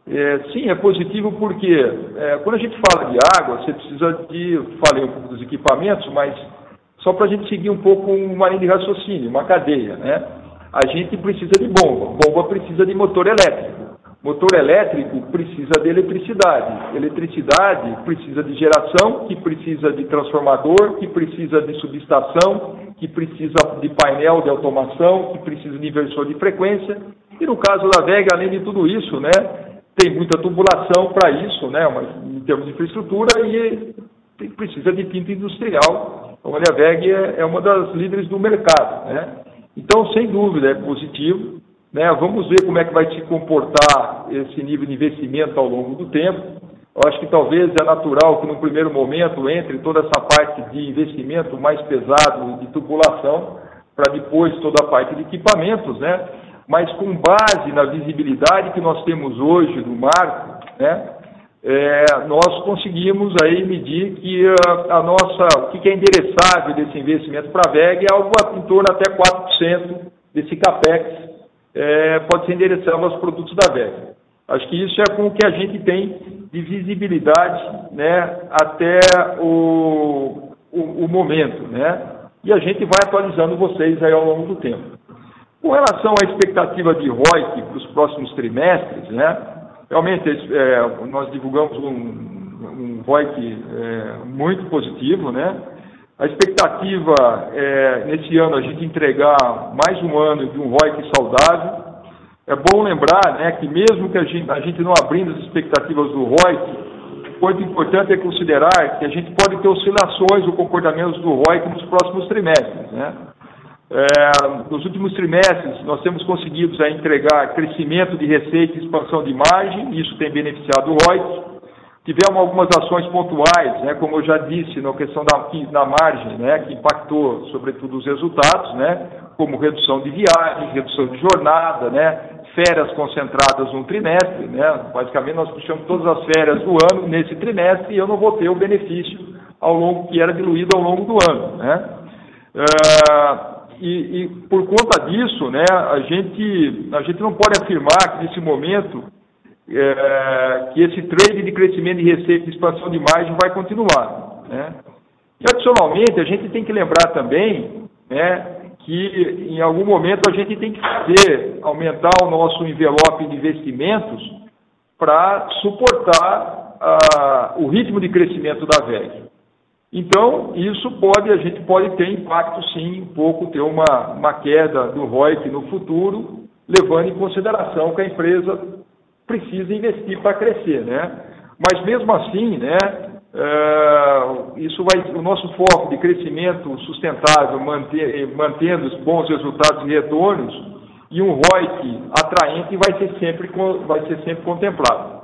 é, sim, é positivo porque é, quando a gente fala de água, você precisa de, falei um pouco dos equipamentos, mas só para a gente seguir um pouco uma linha de raciocínio, uma cadeia, né? A gente precisa de bomba, bomba precisa de motor elétrico. Motor elétrico precisa de eletricidade. Eletricidade precisa de geração, que precisa de transformador, que precisa de subestação, que precisa de painel de automação, que precisa de inversor de frequência. E no caso da VEG, além de tudo isso, né, tem muita tubulação para isso, né, em termos de infraestrutura, e precisa de tinta industrial. Então, a VEG é, é uma das líderes do mercado. Né? Então, sem dúvida, é positivo. Né? Vamos ver como é que vai se comportar esse nível de investimento ao longo do tempo. Eu acho que talvez é natural que no primeiro momento entre toda essa parte de investimento mais pesado de tubulação, para depois toda a parte de equipamentos, né? Mas com base na visibilidade que nós temos hoje do marco, né? É, nós conseguimos aí medir que a, a nossa, o que é endereçável desse investimento para a VEG é algo em torno até 4% desse CAPEX é, pode ser endereçado aos produtos da VEG. Acho que isso é com o que a gente tem de visibilidade né, até o, o, o momento. Né? E a gente vai atualizando vocês aí ao longo do tempo. Com relação à expectativa de ROIC para os próximos trimestres, né, realmente é, nós divulgamos um, um ROIC é, muito positivo, né? A expectativa é, nesse ano, a gente entregar mais um ano de um ROIC saudável. É bom lembrar né, que mesmo que a gente, a gente não abrindo as expectativas do ROIC, o ponto importante é considerar que a gente pode ter oscilações do comportamento do ROIC nos próximos trimestres. Né? É, nos últimos trimestres, nós temos conseguido é, entregar crescimento de receita e expansão de margem, isso tem beneficiado o ROIC. Tivemos algumas ações pontuais, né, como eu já disse, na questão da, da margem, né, que impactou sobretudo os resultados, né, como redução de viagens, redução de jornada, né, férias concentradas no trimestre. Né, basicamente, nós puxamos todas as férias do ano nesse trimestre e eu não vou ter o benefício ao longo que era diluído ao longo do ano. Né. Uh, e, e, por conta disso, né, a, gente, a gente não pode afirmar que nesse momento é, que esse trade de crescimento de receita e expansão de margem vai continuar. Né? E, adicionalmente, a gente tem que lembrar também né, que, em algum momento, a gente tem que fazer, aumentar o nosso envelope de investimentos para suportar o ritmo de crescimento da VEG. Então, isso pode, a gente pode ter impacto, sim, um pouco, ter uma, uma queda do ROIC no futuro, levando em consideração que a empresa precisa investir para crescer, né? Mas mesmo assim, né, é, isso vai, o nosso foco de crescimento sustentável, manter, mantendo os bons resultados e retornos, e um ROIC atraente vai ser sempre, vai ser sempre contemplado.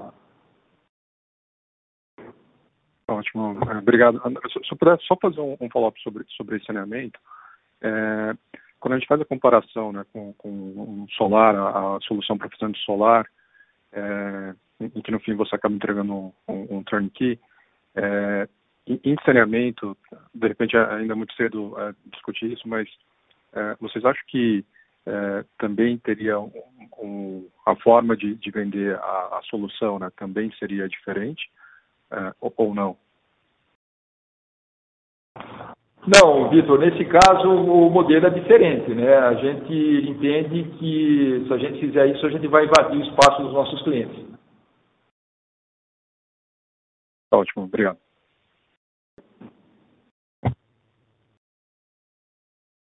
Ótimo, é, obrigado. Se eu puder só fazer um, follow-up sobre, sobre esse saneamento, é, quando a gente faz a comparação né, com, com o solar, a, a solução profissional de solar, é, em que no fim você acaba entregando um, um, um turnkey, é, em saneamento, de repente ainda é muito cedo uh, discutir isso, mas uh, vocês acham que uh, também teria um, um, a forma de, de vender a, a, solução, né, também seria diferente ou, ou não? Não, Vitor, nesse caso o modelo é diferente, né? A gente entende que se a gente fizer isso, a gente vai invadir o espaço dos nossos clientes. Ótimo, obrigado.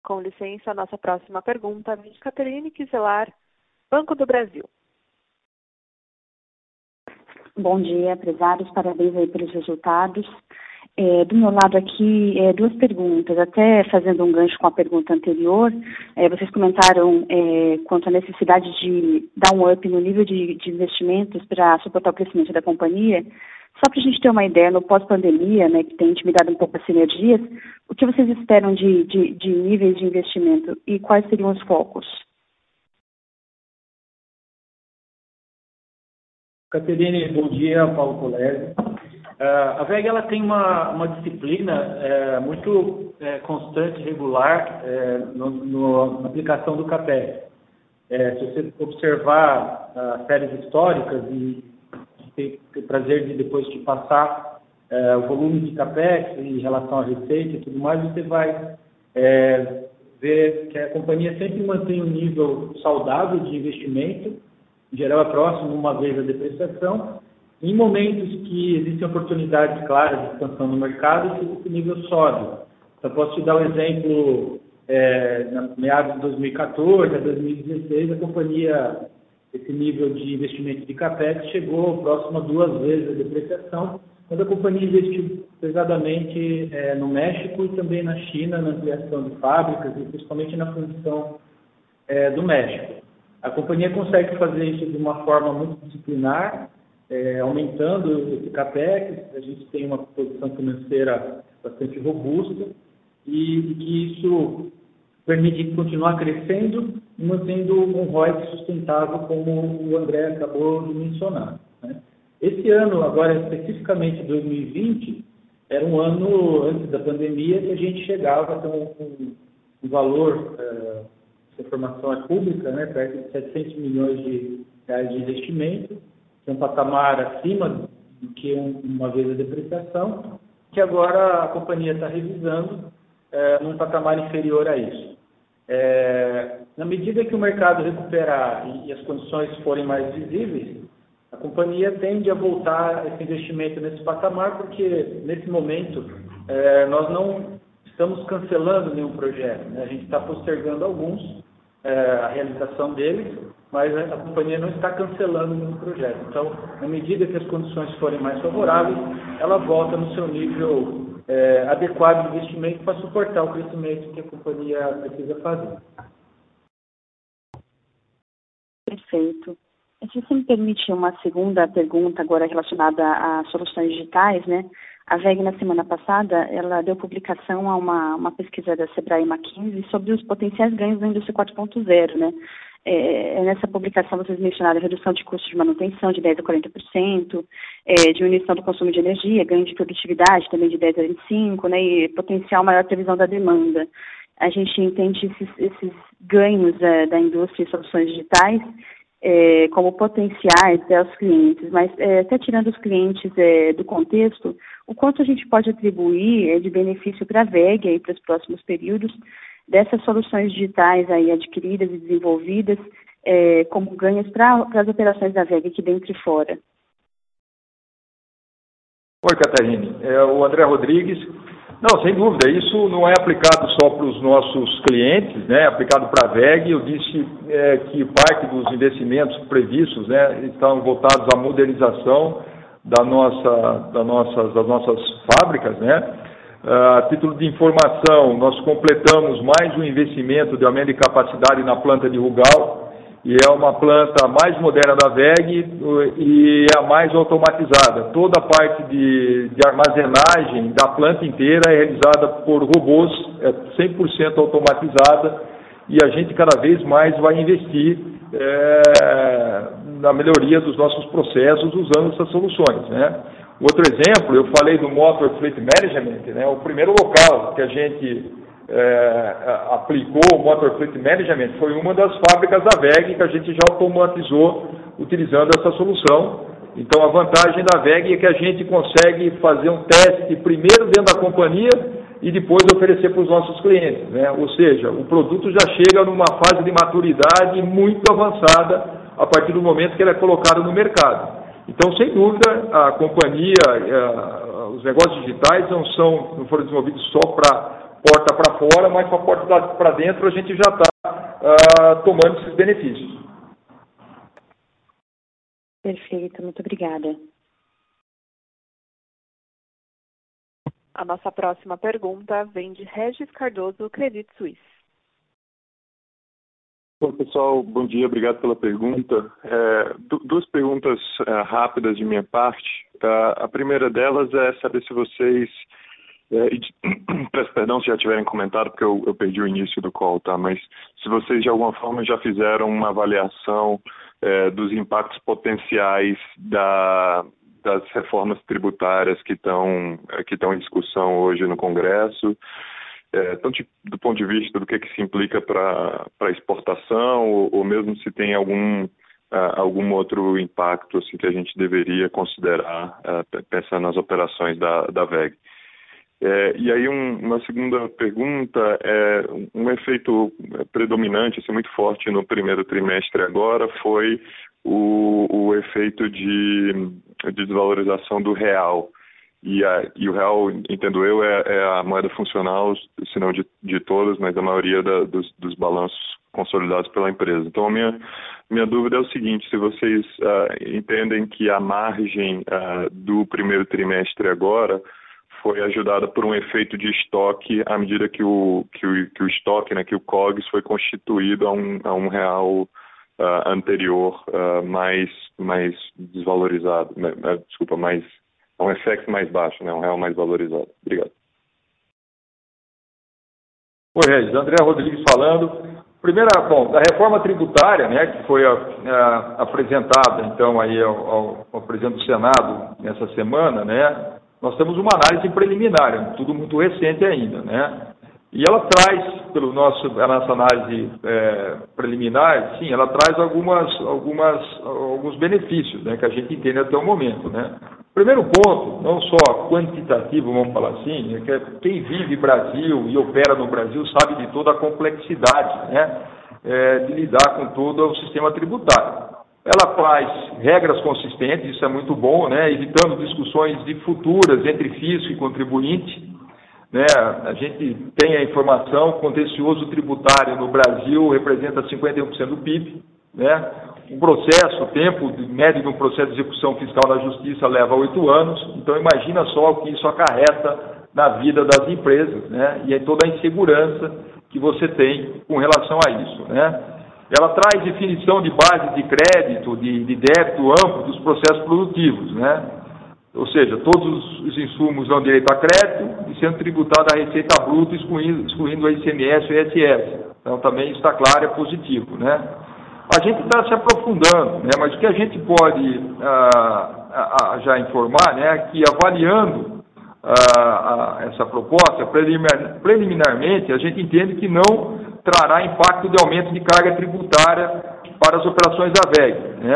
Com licença, a nossa próxima pergunta vem de Caterine Quiselar, Banco do Brasil. Bom dia, empresários. Parabéns aí pelos resultados. É, do meu lado aqui, é, duas perguntas. Até fazendo um gancho com a pergunta anterior, é, vocês comentaram é, quanto à necessidade de dar um up no nível de, de investimentos para suportar o crescimento da companhia. Só para a gente ter uma ideia, no pós-pandemia, né, que tem intimidado um pouco as sinergias, o que vocês esperam de, de, de níveis de investimento e quais seriam os focos? Caterine, bom dia, Paulo Colégio. Uh, a VEG ela tem uma, uma disciplina é, muito é, constante regular é, no, no, na aplicação do CAPEX. É, se você observar uh, séries históricas e ter, ter prazer de depois de passar é, o volume de CAPEX em relação à receita e tudo mais, você vai ver que a companhia sempre mantém um nível saudável de investimento, em geral é próximo uma vez a depreciação, em momentos que existem oportunidades claras de expansão no mercado, esse nível sobe. Então, posso te dar um exemplo, é, na meados de 2014 a 2016, a companhia esse nível de investimento de capex chegou próximo a duas vezes a depreciação, quando a companhia investiu pesadamente é, no México e também na China, na ampliação de fábricas e principalmente na fundição é, do México. A companhia consegue fazer isso de uma forma muito disciplinar, é, aumentando esse capex, a gente tem uma posição financeira bastante robusta e, que isso permite continuar crescendo e mantendo um ROI sustentável, como o André acabou de mencionar. Né? Esse ano, agora especificamente 2020, era um ano antes da pandemia que a gente chegava um, um, um valor, é, essa informação é pública, né, perto de 700 milhões de reais de investimento, é um patamar acima do que um, uma vez a depreciação, que agora a companhia está revisando é, num patamar inferior a isso. É, na medida que o mercado recuperar e, e as condições forem mais visíveis, a companhia tende a voltar esse investimento nesse patamar, porque nesse momento é, nós não estamos cancelando nenhum projeto, né? a gente está postergando alguns, é, a realização deles, mas a companhia não está cancelando nenhum projeto. Então, na medida que as condições forem mais favoráveis, ela volta no seu nível é, adequado de investimento para suportar o crescimento que a companhia precisa fazer. Perfeito. Se você me permite uma segunda pergunta agora relacionada a soluções digitais, né? A VEG, na semana passada, ela deu publicação a uma, uma pesquisa da Sebrae McKinsey sobre os potenciais ganhos da indústria 4.0, né? É, nessa publicação vocês mencionaram redução de custos de manutenção de 10% a 40%, é, diminuição do consumo de energia, ganho de produtividade também de 10% a 25%, né, e potencial maior previsão da demanda. A gente entende esses, esses ganhos é, da indústria e soluções digitais é, como potenciais é, aos clientes, mas é, até tirando os clientes é, do contexto, o quanto a gente pode atribuir é, de benefício para a VEG e para os próximos períodos dessas soluções digitais aí adquiridas e desenvolvidas é, como ganhos para as operações da VEG aqui dentro e fora. Oi, Catarine. É o André Rodrigues. Não, sem dúvida, isso não é aplicado só para os nossos clientes, né? É aplicado para a VEG. Eu disse é, que parte dos investimentos previstos né, estão voltados à modernização da nossa, da nossas, das nossas fábricas, né? A título de informação, nós completamos mais um investimento de aumento de capacidade na planta de Rugal, e é uma planta mais moderna da VEG e é a mais automatizada. Toda a parte de, de armazenagem da planta inteira é realizada por robôs, é 100% automatizada, e a gente cada vez mais vai investir é, na melhoria dos nossos processos usando essas soluções. Né? Outro exemplo, eu falei do Motor Fleet Management, né? o primeiro local que a gente é, aplicou o Motor Fleet Management foi uma das fábricas da VEG que a gente já automatizou utilizando essa solução. Então a vantagem da VEG é que a gente consegue fazer um teste primeiro dentro da companhia e depois oferecer para os nossos clientes. Né? Ou seja, o produto já chega numa fase de maturidade muito avançada a partir do momento que ele é colocado no mercado. Então, sem dúvida, a companhia, eh, os negócios digitais não, são, não foram desenvolvidos só para porta para fora, mas para a porta para dentro a gente já está uh, tomando esses benefícios. Perfeito, muito obrigada. A nossa próxima pergunta vem de Regis Cardoso, Credit Suisse. Bom, pessoal, bom dia, obrigado pela pergunta. É, duas perguntas é, rápidas de minha parte. a primeira delas é saber se vocês é, e, peço perdão se já tiverem comentado, porque eu, eu, perdi o início do call, tá? Mas se vocês de alguma forma já fizeram uma avaliação é, dos impactos potenciais da, das reformas tributárias que estão que estão em discussão hoje no Congresso, é, tanto do ponto de vista do que, que se implica para exportação, ou, ou, mesmo se tem algum, algum outro impacto assim, que a gente deveria considerar uh, pensando nas operações da, da VEG. É, e aí um, uma segunda pergunta é um efeito predominante, assim, muito forte no primeiro trimestre agora foi o, o efeito de, de desvalorização do real. E, a, e, o real, entendo eu, é, é, a moeda funcional, se não de, de todas, mas da maioria da, dos, dos, balanços consolidados pela empresa. Então, a minha, minha dúvida é o seguinte: se vocês uh, entendem que a margem uh, do primeiro trimestre agora foi ajudada por um efeito de estoque à medida que o, que o, que o estoque, né, que o COGS foi constituído a um, a um real uh, anterior uh, mais, mais desvalorizado, né, né, desculpa, mais, um efeito mais baixo, né, um real mais valorizado. Obrigado. Oi, Regis, André Rodrigues falando. Primeira, bom, da reforma tributária, né, que foi a, a, apresentada, então, aí ao, ao, ao presidente do Senado nessa semana, né, nós temos uma análise preliminar, tudo muito recente ainda, né? E ela traz, pelo nosso, a nossa análise é, preliminar, sim, ela traz algumas, algumas, alguns benefícios né, que a gente entende até o momento. Né? Primeiro ponto, não só quantitativo, vamos falar assim, é que quem vive Brasil e opera no Brasil sabe de toda a complexidade né, é, de lidar com todo o sistema tributário. Ela faz regras consistentes, isso é muito bom, né? evitando discussões de futuras entre fisco e contribuinte. Né? A gente tem a informação, o contencioso tributário no Brasil representa 51% do PIB. Né? O processo, o tempo médio de um processo de execução fiscal na justiça leva oito anos, então imagina só o que isso acarreta na vida das empresas, né? e é toda a insegurança que você tem com relação a isso. Né? Ela traz definição de base de crédito, de, de débito amplo dos processos produtivos, né? Ou seja, todos os insumos dão direito a crédito e sendo tributada a receita bruta, excluindo, excluindo o ICMS e ISS. Então, também está claro, é positivo, né? A gente está se aprofundando, né? mas o que a gente pode ah, já informar né, é que, avaliando ah, essa proposta, preliminar, preliminarmente, a gente entende que não trará impacto de aumento de carga tributária para as operações da VEG. Né?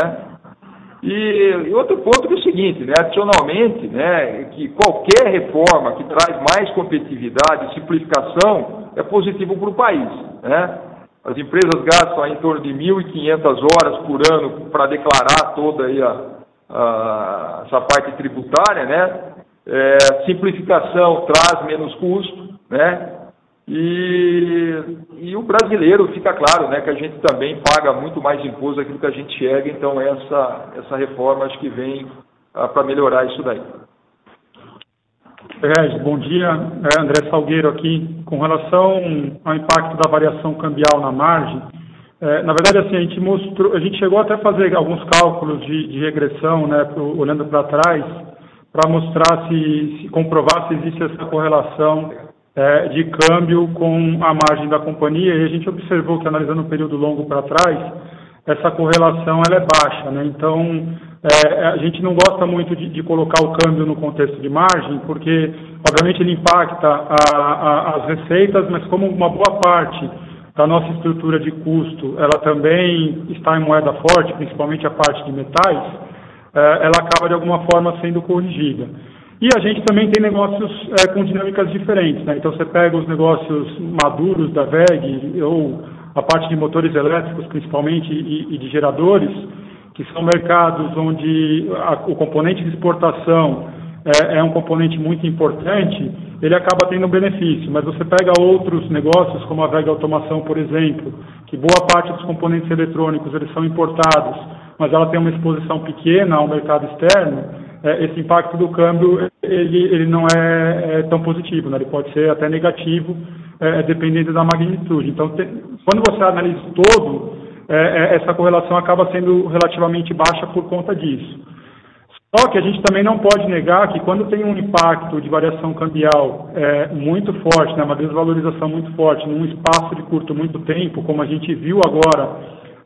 E, e, outro ponto é o seguinte, né, adicionalmente, né, que qualquer reforma que traz mais competitividade simplificação é positivo para o país. Né? As empresas gastam em torno de 1.500 horas por ano para declarar toda a, a, essa parte tributária, né? É, simplificação traz menos custo, né? E, e, o brasileiro fica claro né, que a gente também paga muito mais imposto daquilo que a gente chega, então essa, essa reforma acho que vem ah, para melhorar isso daí. Regis, bom dia. É André Salgueiro aqui. Com relação ao impacto da variação cambial na margem, é, na verdade, assim, a gente mostrou, a gente chegou até a fazer alguns cálculos de, de regressão, né, pro, olhando para trás, para mostrar se, se comprovar se existe essa correlação é, de câmbio com a margem da companhia e a gente observou que analisando o período longo para trás, essa correlação ela é baixa, né? Então, é, a gente não gosta muito de, de, colocar o câmbio no contexto de margem, porque, obviamente, ele impacta a, a, as receitas, mas como uma boa parte da nossa estrutura de custo, ela também está em moeda forte, principalmente a parte de metais, é, ela acaba, de alguma forma, sendo corrigida. E a gente também tem negócios é, com dinâmicas diferentes. Né? Então, você pega os negócios maduros da VEG, ou a parte de motores elétricos, principalmente, e, e de geradores, que são mercados onde a, o componente de exportação é, é, um componente muito importante, ele acaba tendo benefício. Mas você pega outros negócios, como a Vega Automação, por exemplo, que boa parte dos componentes eletrônicos eles são importados, mas ela tem uma exposição pequena ao mercado externo, é, esse impacto do câmbio ele, ele não é, é tão positivo, né? ele pode ser até negativo, é, dependendo da magnitude. Então, tem, quando você analisa todo, é, é, essa correlação acaba sendo relativamente baixa por conta disso. Só que a gente também não pode negar que quando tem um impacto de variação cambial é, muito forte, né, uma desvalorização muito forte, num espaço de curto muito tempo, como a gente viu agora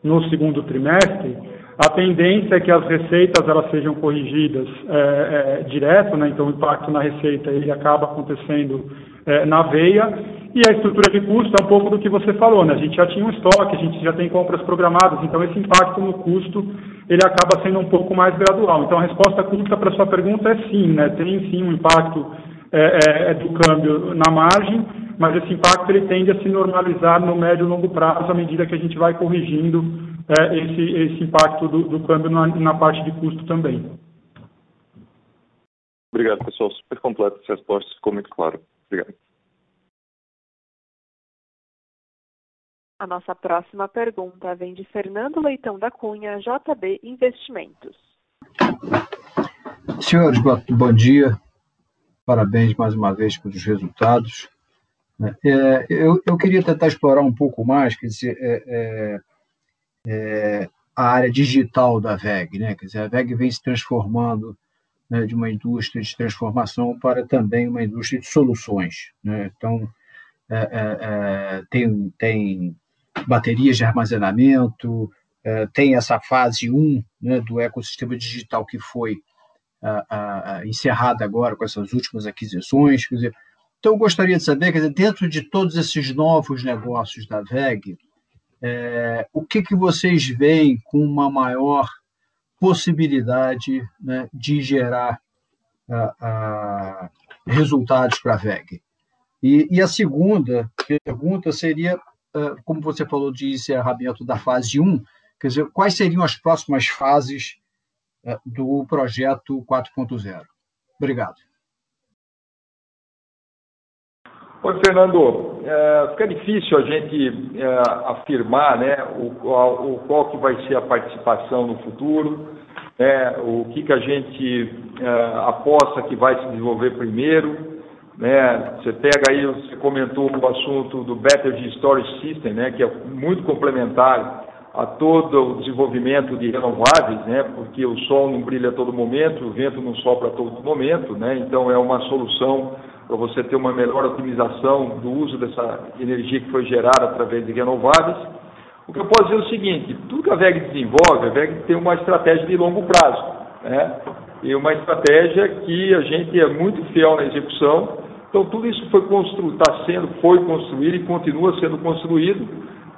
no segundo trimestre, a tendência é que as receitas elas sejam corrigidas é, é, direto, né, então o impacto na receita ele acaba acontecendo é, na veia, e a estrutura de custo é um pouco do que você falou, né? A gente já tinha um estoque, a gente já tem compras programadas, então esse impacto no custo ele acaba sendo um pouco mais gradual. Então a resposta curta para a sua pergunta é sim, né? Tem sim um impacto é, é, é, do câmbio na margem, mas esse impacto ele tende a se normalizar no médio e longo prazo à medida que a gente vai corrigindo é, esse, esse impacto do, do câmbio na, na parte de custo também. Obrigado, pessoal. Super completo essa resposta, ficou muito claro. Obrigado. A nossa próxima pergunta vem de Fernando Leitão da Cunha, JB Investimentos. Senhores, bom dia. Parabéns mais uma vez pelos resultados. É, eu, eu, queria tentar explorar um pouco mais, quer dizer, é, é, é a área digital da VEG, né? Quer dizer, a VEG vem se transformando né, de uma indústria de transformação para também uma indústria de soluções. Né? Então, é, é, tem, tem baterias de armazenamento, uh, tem essa fase 1 né, do ecossistema digital que foi uh, encerrada agora com essas últimas aquisições. Quer dizer, então, eu gostaria de saber, quer dizer, dentro de todos esses novos negócios da VEG, é, o que, que vocês veem com uma maior possibilidade né, de gerar resultados para a VEG? E, e, a segunda pergunta seria como você falou de encerramento da fase 1, quer dizer, quais seriam as próximas fases do projeto 4.0? Obrigado. Oi, Fernando. É, fica difícil a gente é, afirmar né, o, o, qual que vai ser a participação no futuro, né, o que, que a gente é, aposta que vai se desenvolver primeiro. Né? Você pega aí, você comentou o assunto do Battery Storage System, né? que é muito complementar a todo o desenvolvimento de renováveis, né? porque o sol não brilha a todo momento, o vento não sopra a todo momento, né? então é uma solução para você ter uma melhor otimização do uso dessa energia que foi gerada através de renováveis. O que eu posso dizer é o seguinte, tudo que a VEG desenvolve, a VEG tem uma estratégia de longo prazo, né? e uma estratégia que a gente é muito fiel na execução. Então, tudo isso foi está sendo, foi construído e continua sendo construído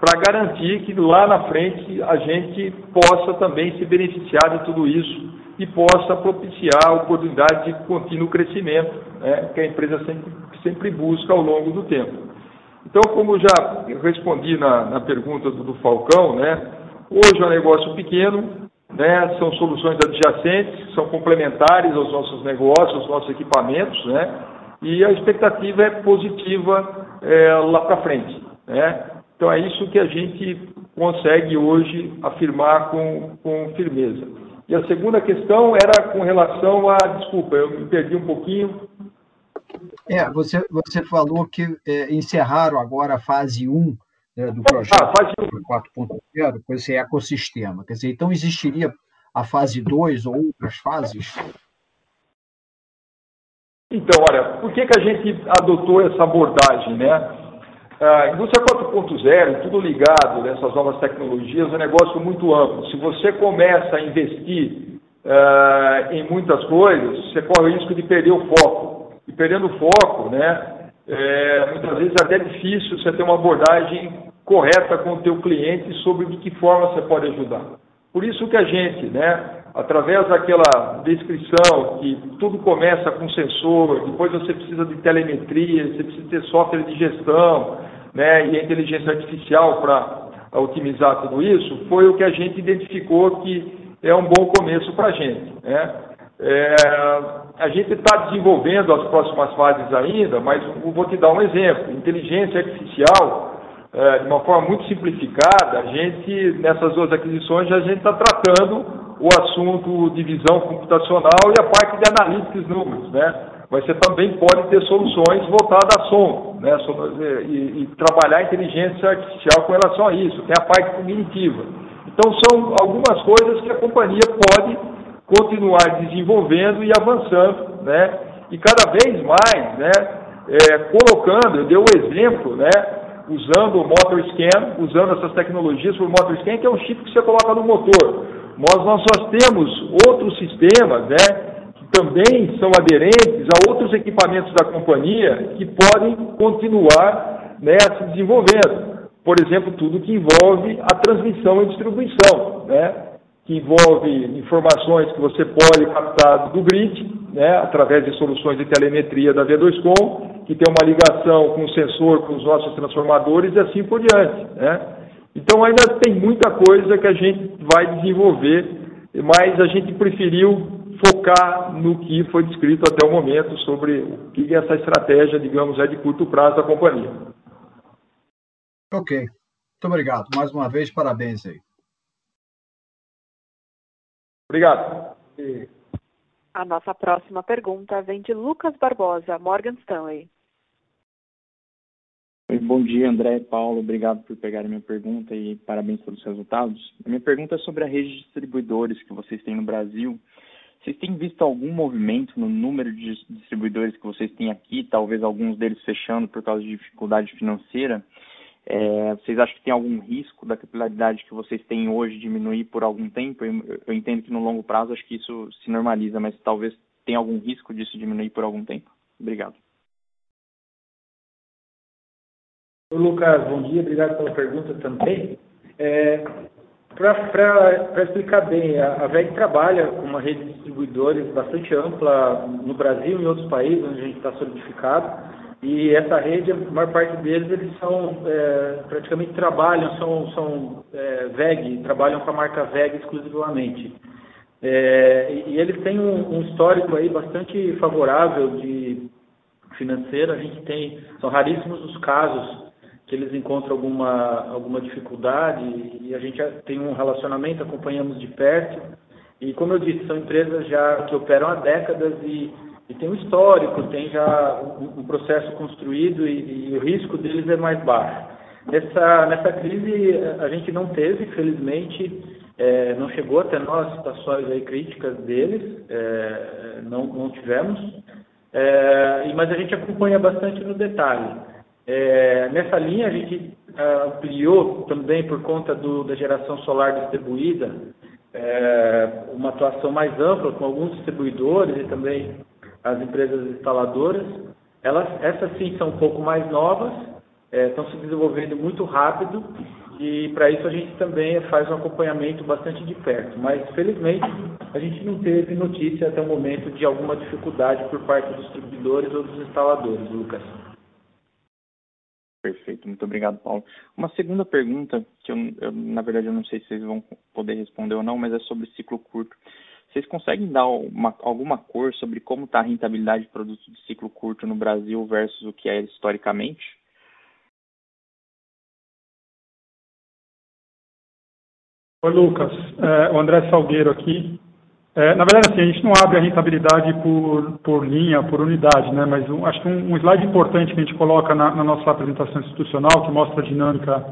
para garantir que lá na frente a gente possa também se beneficiar de tudo isso e possa propiciar a oportunidade de contínuo crescimento né, que a empresa sempre, sempre busca ao longo do tempo. Então, como já respondi na, na pergunta do, do Falcão, né, hoje é um negócio pequeno, né, são soluções adjacentes, são complementares aos nossos negócios, aos nossos equipamentos, né, e a expectativa é positiva é, lá para frente. Né. Então é isso que a gente consegue hoje afirmar com, com firmeza. E a segunda questão era com relação a. Desculpa, eu me perdi um pouquinho. É, você, você falou que é, encerraram agora a fase 1 né, do projeto ah, fase... 4.0 com esse ecossistema. Quer dizer, então existiria a fase 2 ou outras fases? Então, olha, por que, que a gente adotou essa abordagem, né? A indústria 4.0, tudo ligado nessas novas tecnologias, é um negócio muito amplo. Se você começa a investir uh, em muitas coisas, você corre o risco de perder o foco. E perdendo o foco, né, é, muitas vezes é até difícil você ter uma abordagem correta com o teu cliente sobre de que forma você pode ajudar. Por isso que a gente, né, através daquela descrição que tudo começa com sensor, depois você precisa de telemetria, você precisa ter software de gestão, né, e a inteligência artificial para otimizar tudo isso, foi o que a gente identificou que é um bom começo para a gente. Né? É, a gente está desenvolvendo as próximas fases ainda, mas vou te dar um exemplo. Inteligência artificial, é, de uma forma muito simplificada, a gente, nessas duas aquisições, a gente está tratando o assunto de visão computacional e a parte de analytics números, né? Mas você também pode ter soluções voltadas a som, né? E, e trabalhar a inteligência artificial com relação a isso. Tem a parte cognitiva. Então, são algumas coisas que a companhia pode continuar desenvolvendo e avançando, né? E cada vez mais, né? É, colocando, eu dei o um exemplo, né? Usando o motor scan, usando essas tecnologias por motor scan, que é um chip que você coloca no motor. Mas nós só temos outros sistemas, né? Que também são aderentes a outros equipamentos da companhia que podem continuar né, se desenvolvendo por exemplo, tudo que envolve a transmissão e distribuição, né? que envolve informações que você pode captar do grid, né? através de soluções de telemetria da V2Com, que tem uma ligação com o sensor, com os nossos transformadores e assim por diante. Né? Então ainda tem muita coisa que a gente vai desenvolver, mas a gente preferiu focar no que foi descrito até o momento sobre o que essa estratégia, digamos, é de curto prazo da companhia. Ok. Muito obrigado. Mais uma vez, parabéns aí. Obrigado. A nossa próxima pergunta vem de Lucas Barbosa, Morgan Stanley. Bom dia, André Paulo. Obrigado por pegarem minha pergunta e parabéns pelos resultados. A minha pergunta é sobre a rede de distribuidores que vocês têm no Brasil. Vocês têm visto algum movimento no número de distribuidores que vocês têm aqui, talvez alguns deles fechando por causa de dificuldade financeira? É, vocês acham que tem algum risco da capilaridade que vocês têm hoje diminuir por algum tempo? Eu, eu, entendo que no longo prazo acho que isso se normaliza, mas talvez tenha algum risco disso diminuir por algum tempo. Obrigado. Lucas, bom dia, obrigado pela pergunta também. É, Para explicar bem, a, a VEG trabalha com uma rede de distribuidores bastante ampla no Brasil e em outros países onde a gente está solidificado. E essa rede, a maior parte deles, eles são, é, praticamente trabalham, são, são é, VEG, trabalham com a marca VEG exclusivamente. É, e eles têm um, um, histórico aí bastante favorável de financeiro. A gente tem, são raríssimos os casos que eles encontram alguma, alguma dificuldade e a gente tem um relacionamento, acompanhamos de perto. E como eu disse, são empresas já que operam há décadas e e tem um histórico, tem já um, um processo construído e, e, o risco deles é mais baixo. Nessa, nessa crise a gente não teve, felizmente, é, não chegou até nós situações aí críticas deles, é, não, não tivemos, é, mas a gente acompanha bastante no detalhe. É, nessa linha a gente ampliou também por conta do, da geração solar distribuída, é, uma atuação mais ampla com alguns distribuidores e também as empresas instaladoras, elas, essas sim são um pouco mais novas, é, estão se desenvolvendo muito rápido e para isso a gente também faz um acompanhamento bastante de perto. Mas felizmente a gente não teve notícia até o momento de alguma dificuldade por parte dos distribuidores ou dos instaladores, Lucas. Perfeito, muito obrigado, Paulo. Uma segunda pergunta, que eu, eu, na verdade eu não sei se vocês vão poder responder ou não, mas é sobre ciclo curto. Vocês conseguem dar uma, alguma cor sobre como está a rentabilidade de produtos de ciclo curto no Brasil versus o que é historicamente? Oi, Lucas. É, o André Salgueiro aqui. É, na verdade, assim, a gente não abre a rentabilidade por, por linha, por unidade, né? mas um, acho que um, um, slide importante que a gente coloca na, na nossa apresentação institucional, que mostra a dinâmica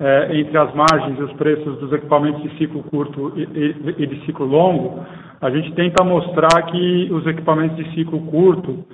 é, entre as margens e os preços dos equipamentos de ciclo curto e, e, e, de ciclo longo, a gente tenta mostrar que os equipamentos de ciclo curto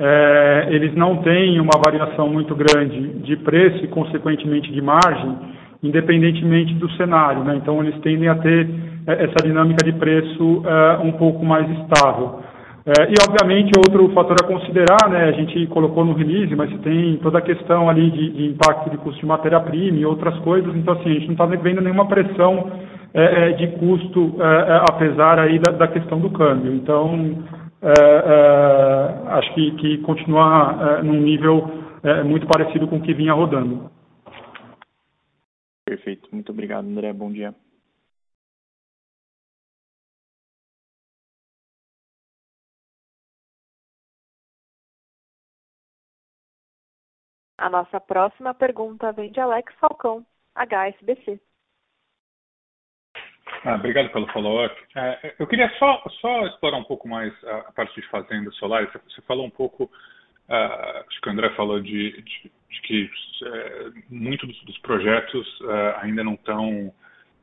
é, eles não têm uma variação muito grande de preço e, consequentemente, de margem, independentemente do cenário. Né? Então, eles tendem a ter essa dinâmica de preço um pouco mais estável. É, e, obviamente, outro fator a considerar, né, a gente colocou no release, mas tem toda a questão ali de, de impacto de custo de matéria-prima e outras coisas, então, assim, a gente não está vendo nenhuma pressão é, é, de custo, é, é, apesar aí da, da, questão do câmbio. Então, é, acho que, que continua num nível muito parecido com o que vinha rodando. Perfeito. Muito obrigado, André. Bom dia. A nossa próxima pergunta vem de Alex Falcão, HSBC. Ah, obrigado pelo follow-up. É, eu queria só, só explorar um pouco mais a, parte de fazendas solares. Você falou um pouco, uh, acho que o André falou de, de, de que uh, muitos dos, dos projetos uh, ainda não estão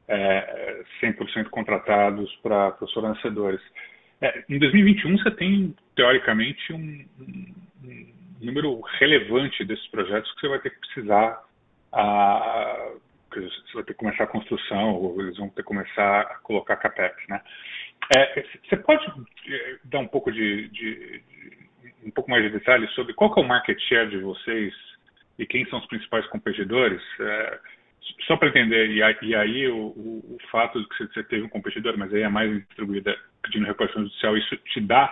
é, 100% contratados para os fornecedores. É, em 2021, você tem, teoricamente, um, um número relevante desses projetos que você vai ter que precisar, a, você vai ter que começar a construção, ou eles vão ter que começar a colocar capex, né? É, você pode é, dar um pouco de, de, um pouco mais de detalhes sobre qual é o market share de vocês e quem são os principais competidores? É, só para entender, e, e aí o, o, o, fato de que você teve um competidor, mas aí é mais distribuída pedindo reparação judicial, isso te dá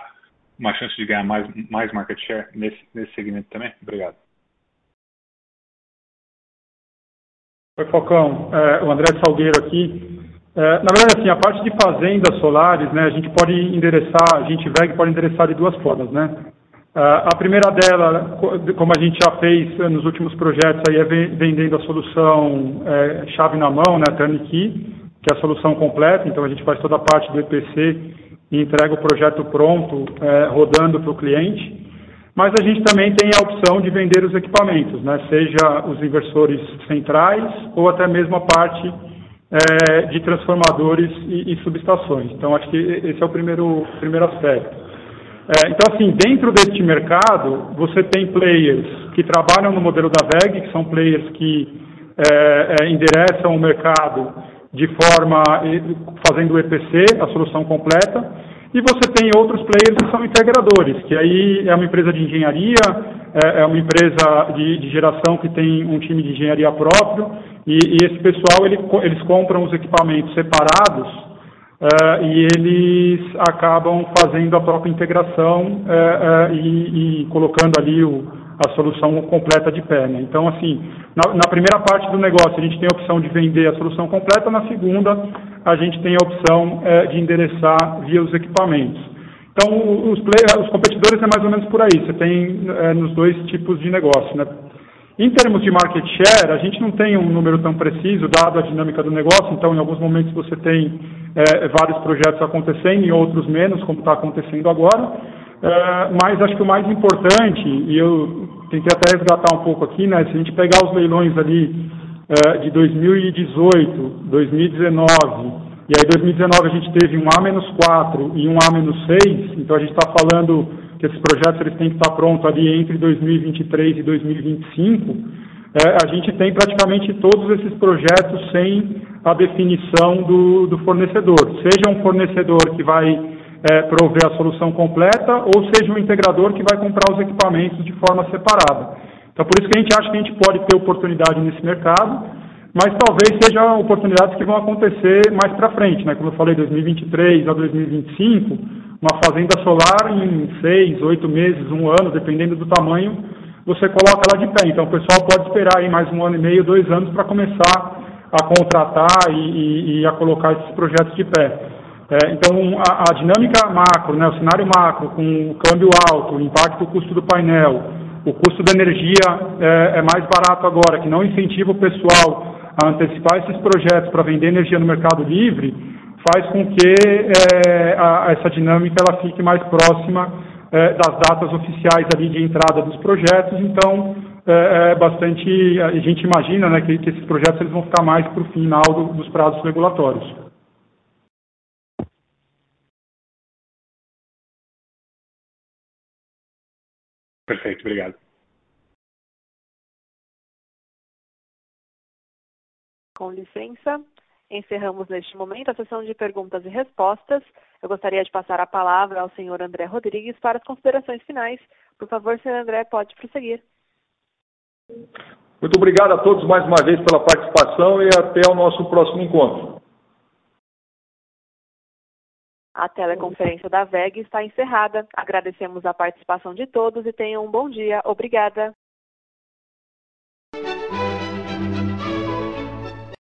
uma chance de ganhar mais, mais market share nesse, nesse segmento também? Obrigado. Oi, Falcão. É, o André Salgueiro aqui. É, na verdade, assim, a parte de fazendas solares, né, a gente pode endereçar, a gente VEG pode endereçar de duas formas, né? É, a primeira dela, como a gente já fez nos últimos projetos, aí é vendendo a solução é, chave na mão, né, turnkey, que é a solução completa, então a gente faz toda a parte do EPC e entrega o projeto pronto, é, rodando para o cliente. Mas a gente também tem a opção de vender os equipamentos, né? seja os inversores centrais ou até mesmo a parte é, de transformadores e, e, subestações. Então, acho que esse é o primeiro, primeiro aspecto. É, então, assim, dentro deste mercado, você tem players que trabalham no modelo da VEG, que são players que é, é endereçam o mercado de forma fazendo o EPC, a solução completa, e você tem outros players que são integradores, que aí é uma empresa de engenharia, é, é uma empresa de, de, geração que tem um time de engenharia próprio, e, e esse pessoal ele, eles compram os equipamentos separados uh, e eles acabam fazendo a própria integração uh, uh, e, e colocando ali o, a solução completa de pé. Né? Então, assim, na, na, primeira parte do negócio, a gente tem a opção de vender a solução completa, na segunda, a gente tem a opção é, de endereçar via os equipamentos. Então, os, play, os, competidores é mais ou menos por aí, você tem nos dois tipos de negócio. Né? Em termos de market share, a gente não tem um número tão preciso, dado a dinâmica do negócio, então, em alguns momentos, você tem é, vários projetos acontecendo, em outros menos, como está acontecendo agora. É, mas acho que o mais importante, e eu tentei até resgatar um pouco aqui, né? Se a gente pegar os leilões ali é, de 2018, 2019, e aí 2019 a gente teve um A-4 e um A-6, então a gente está falando esses projetos eles têm que estar prontos ali entre 2023 e 2025, é, a gente tem praticamente todos esses projetos sem a definição do, do fornecedor. Seja um fornecedor que vai é, prover a solução completa, ou seja um integrador que vai comprar os equipamentos de forma separada. Então, por isso que a gente acha que a gente pode ter oportunidade nesse mercado, mas talvez sejam oportunidades que vão acontecer mais para frente, né? Como eu falei, 2023 a 2025, uma fazenda solar em seis, oito meses, um ano, dependendo do tamanho, você coloca ela de pé. Então, o pessoal pode esperar aí mais um ano e meio, dois anos para começar a contratar e, e, e a colocar esses projetos de pé. É, então, a, a, dinâmica macro, né, o cenário macro, com o câmbio alto, o impacto do custo do painel, o custo da energia é, é mais barato agora, que não incentiva o pessoal a antecipar esses projetos para vender energia no mercado livre, faz com que é, a, essa dinâmica ela fique mais próxima é, das datas oficiais ali de entrada dos projetos. Então, é, é bastante a gente imagina né, que, que, esses projetos eles vão ficar mais para o final do, dos prazos regulatórios. Perfeito, obrigado. Com licença, Encerramos neste momento a sessão de perguntas e respostas. Eu gostaria de passar a palavra ao senhor André Rodrigues para as considerações finais. Por favor, senhor André, pode prosseguir. Muito obrigado a todos mais uma vez pela participação e até o nosso próximo encontro. A teleconferência da VEG está encerrada. Agradecemos a participação de todos e tenham um bom dia. Obrigada.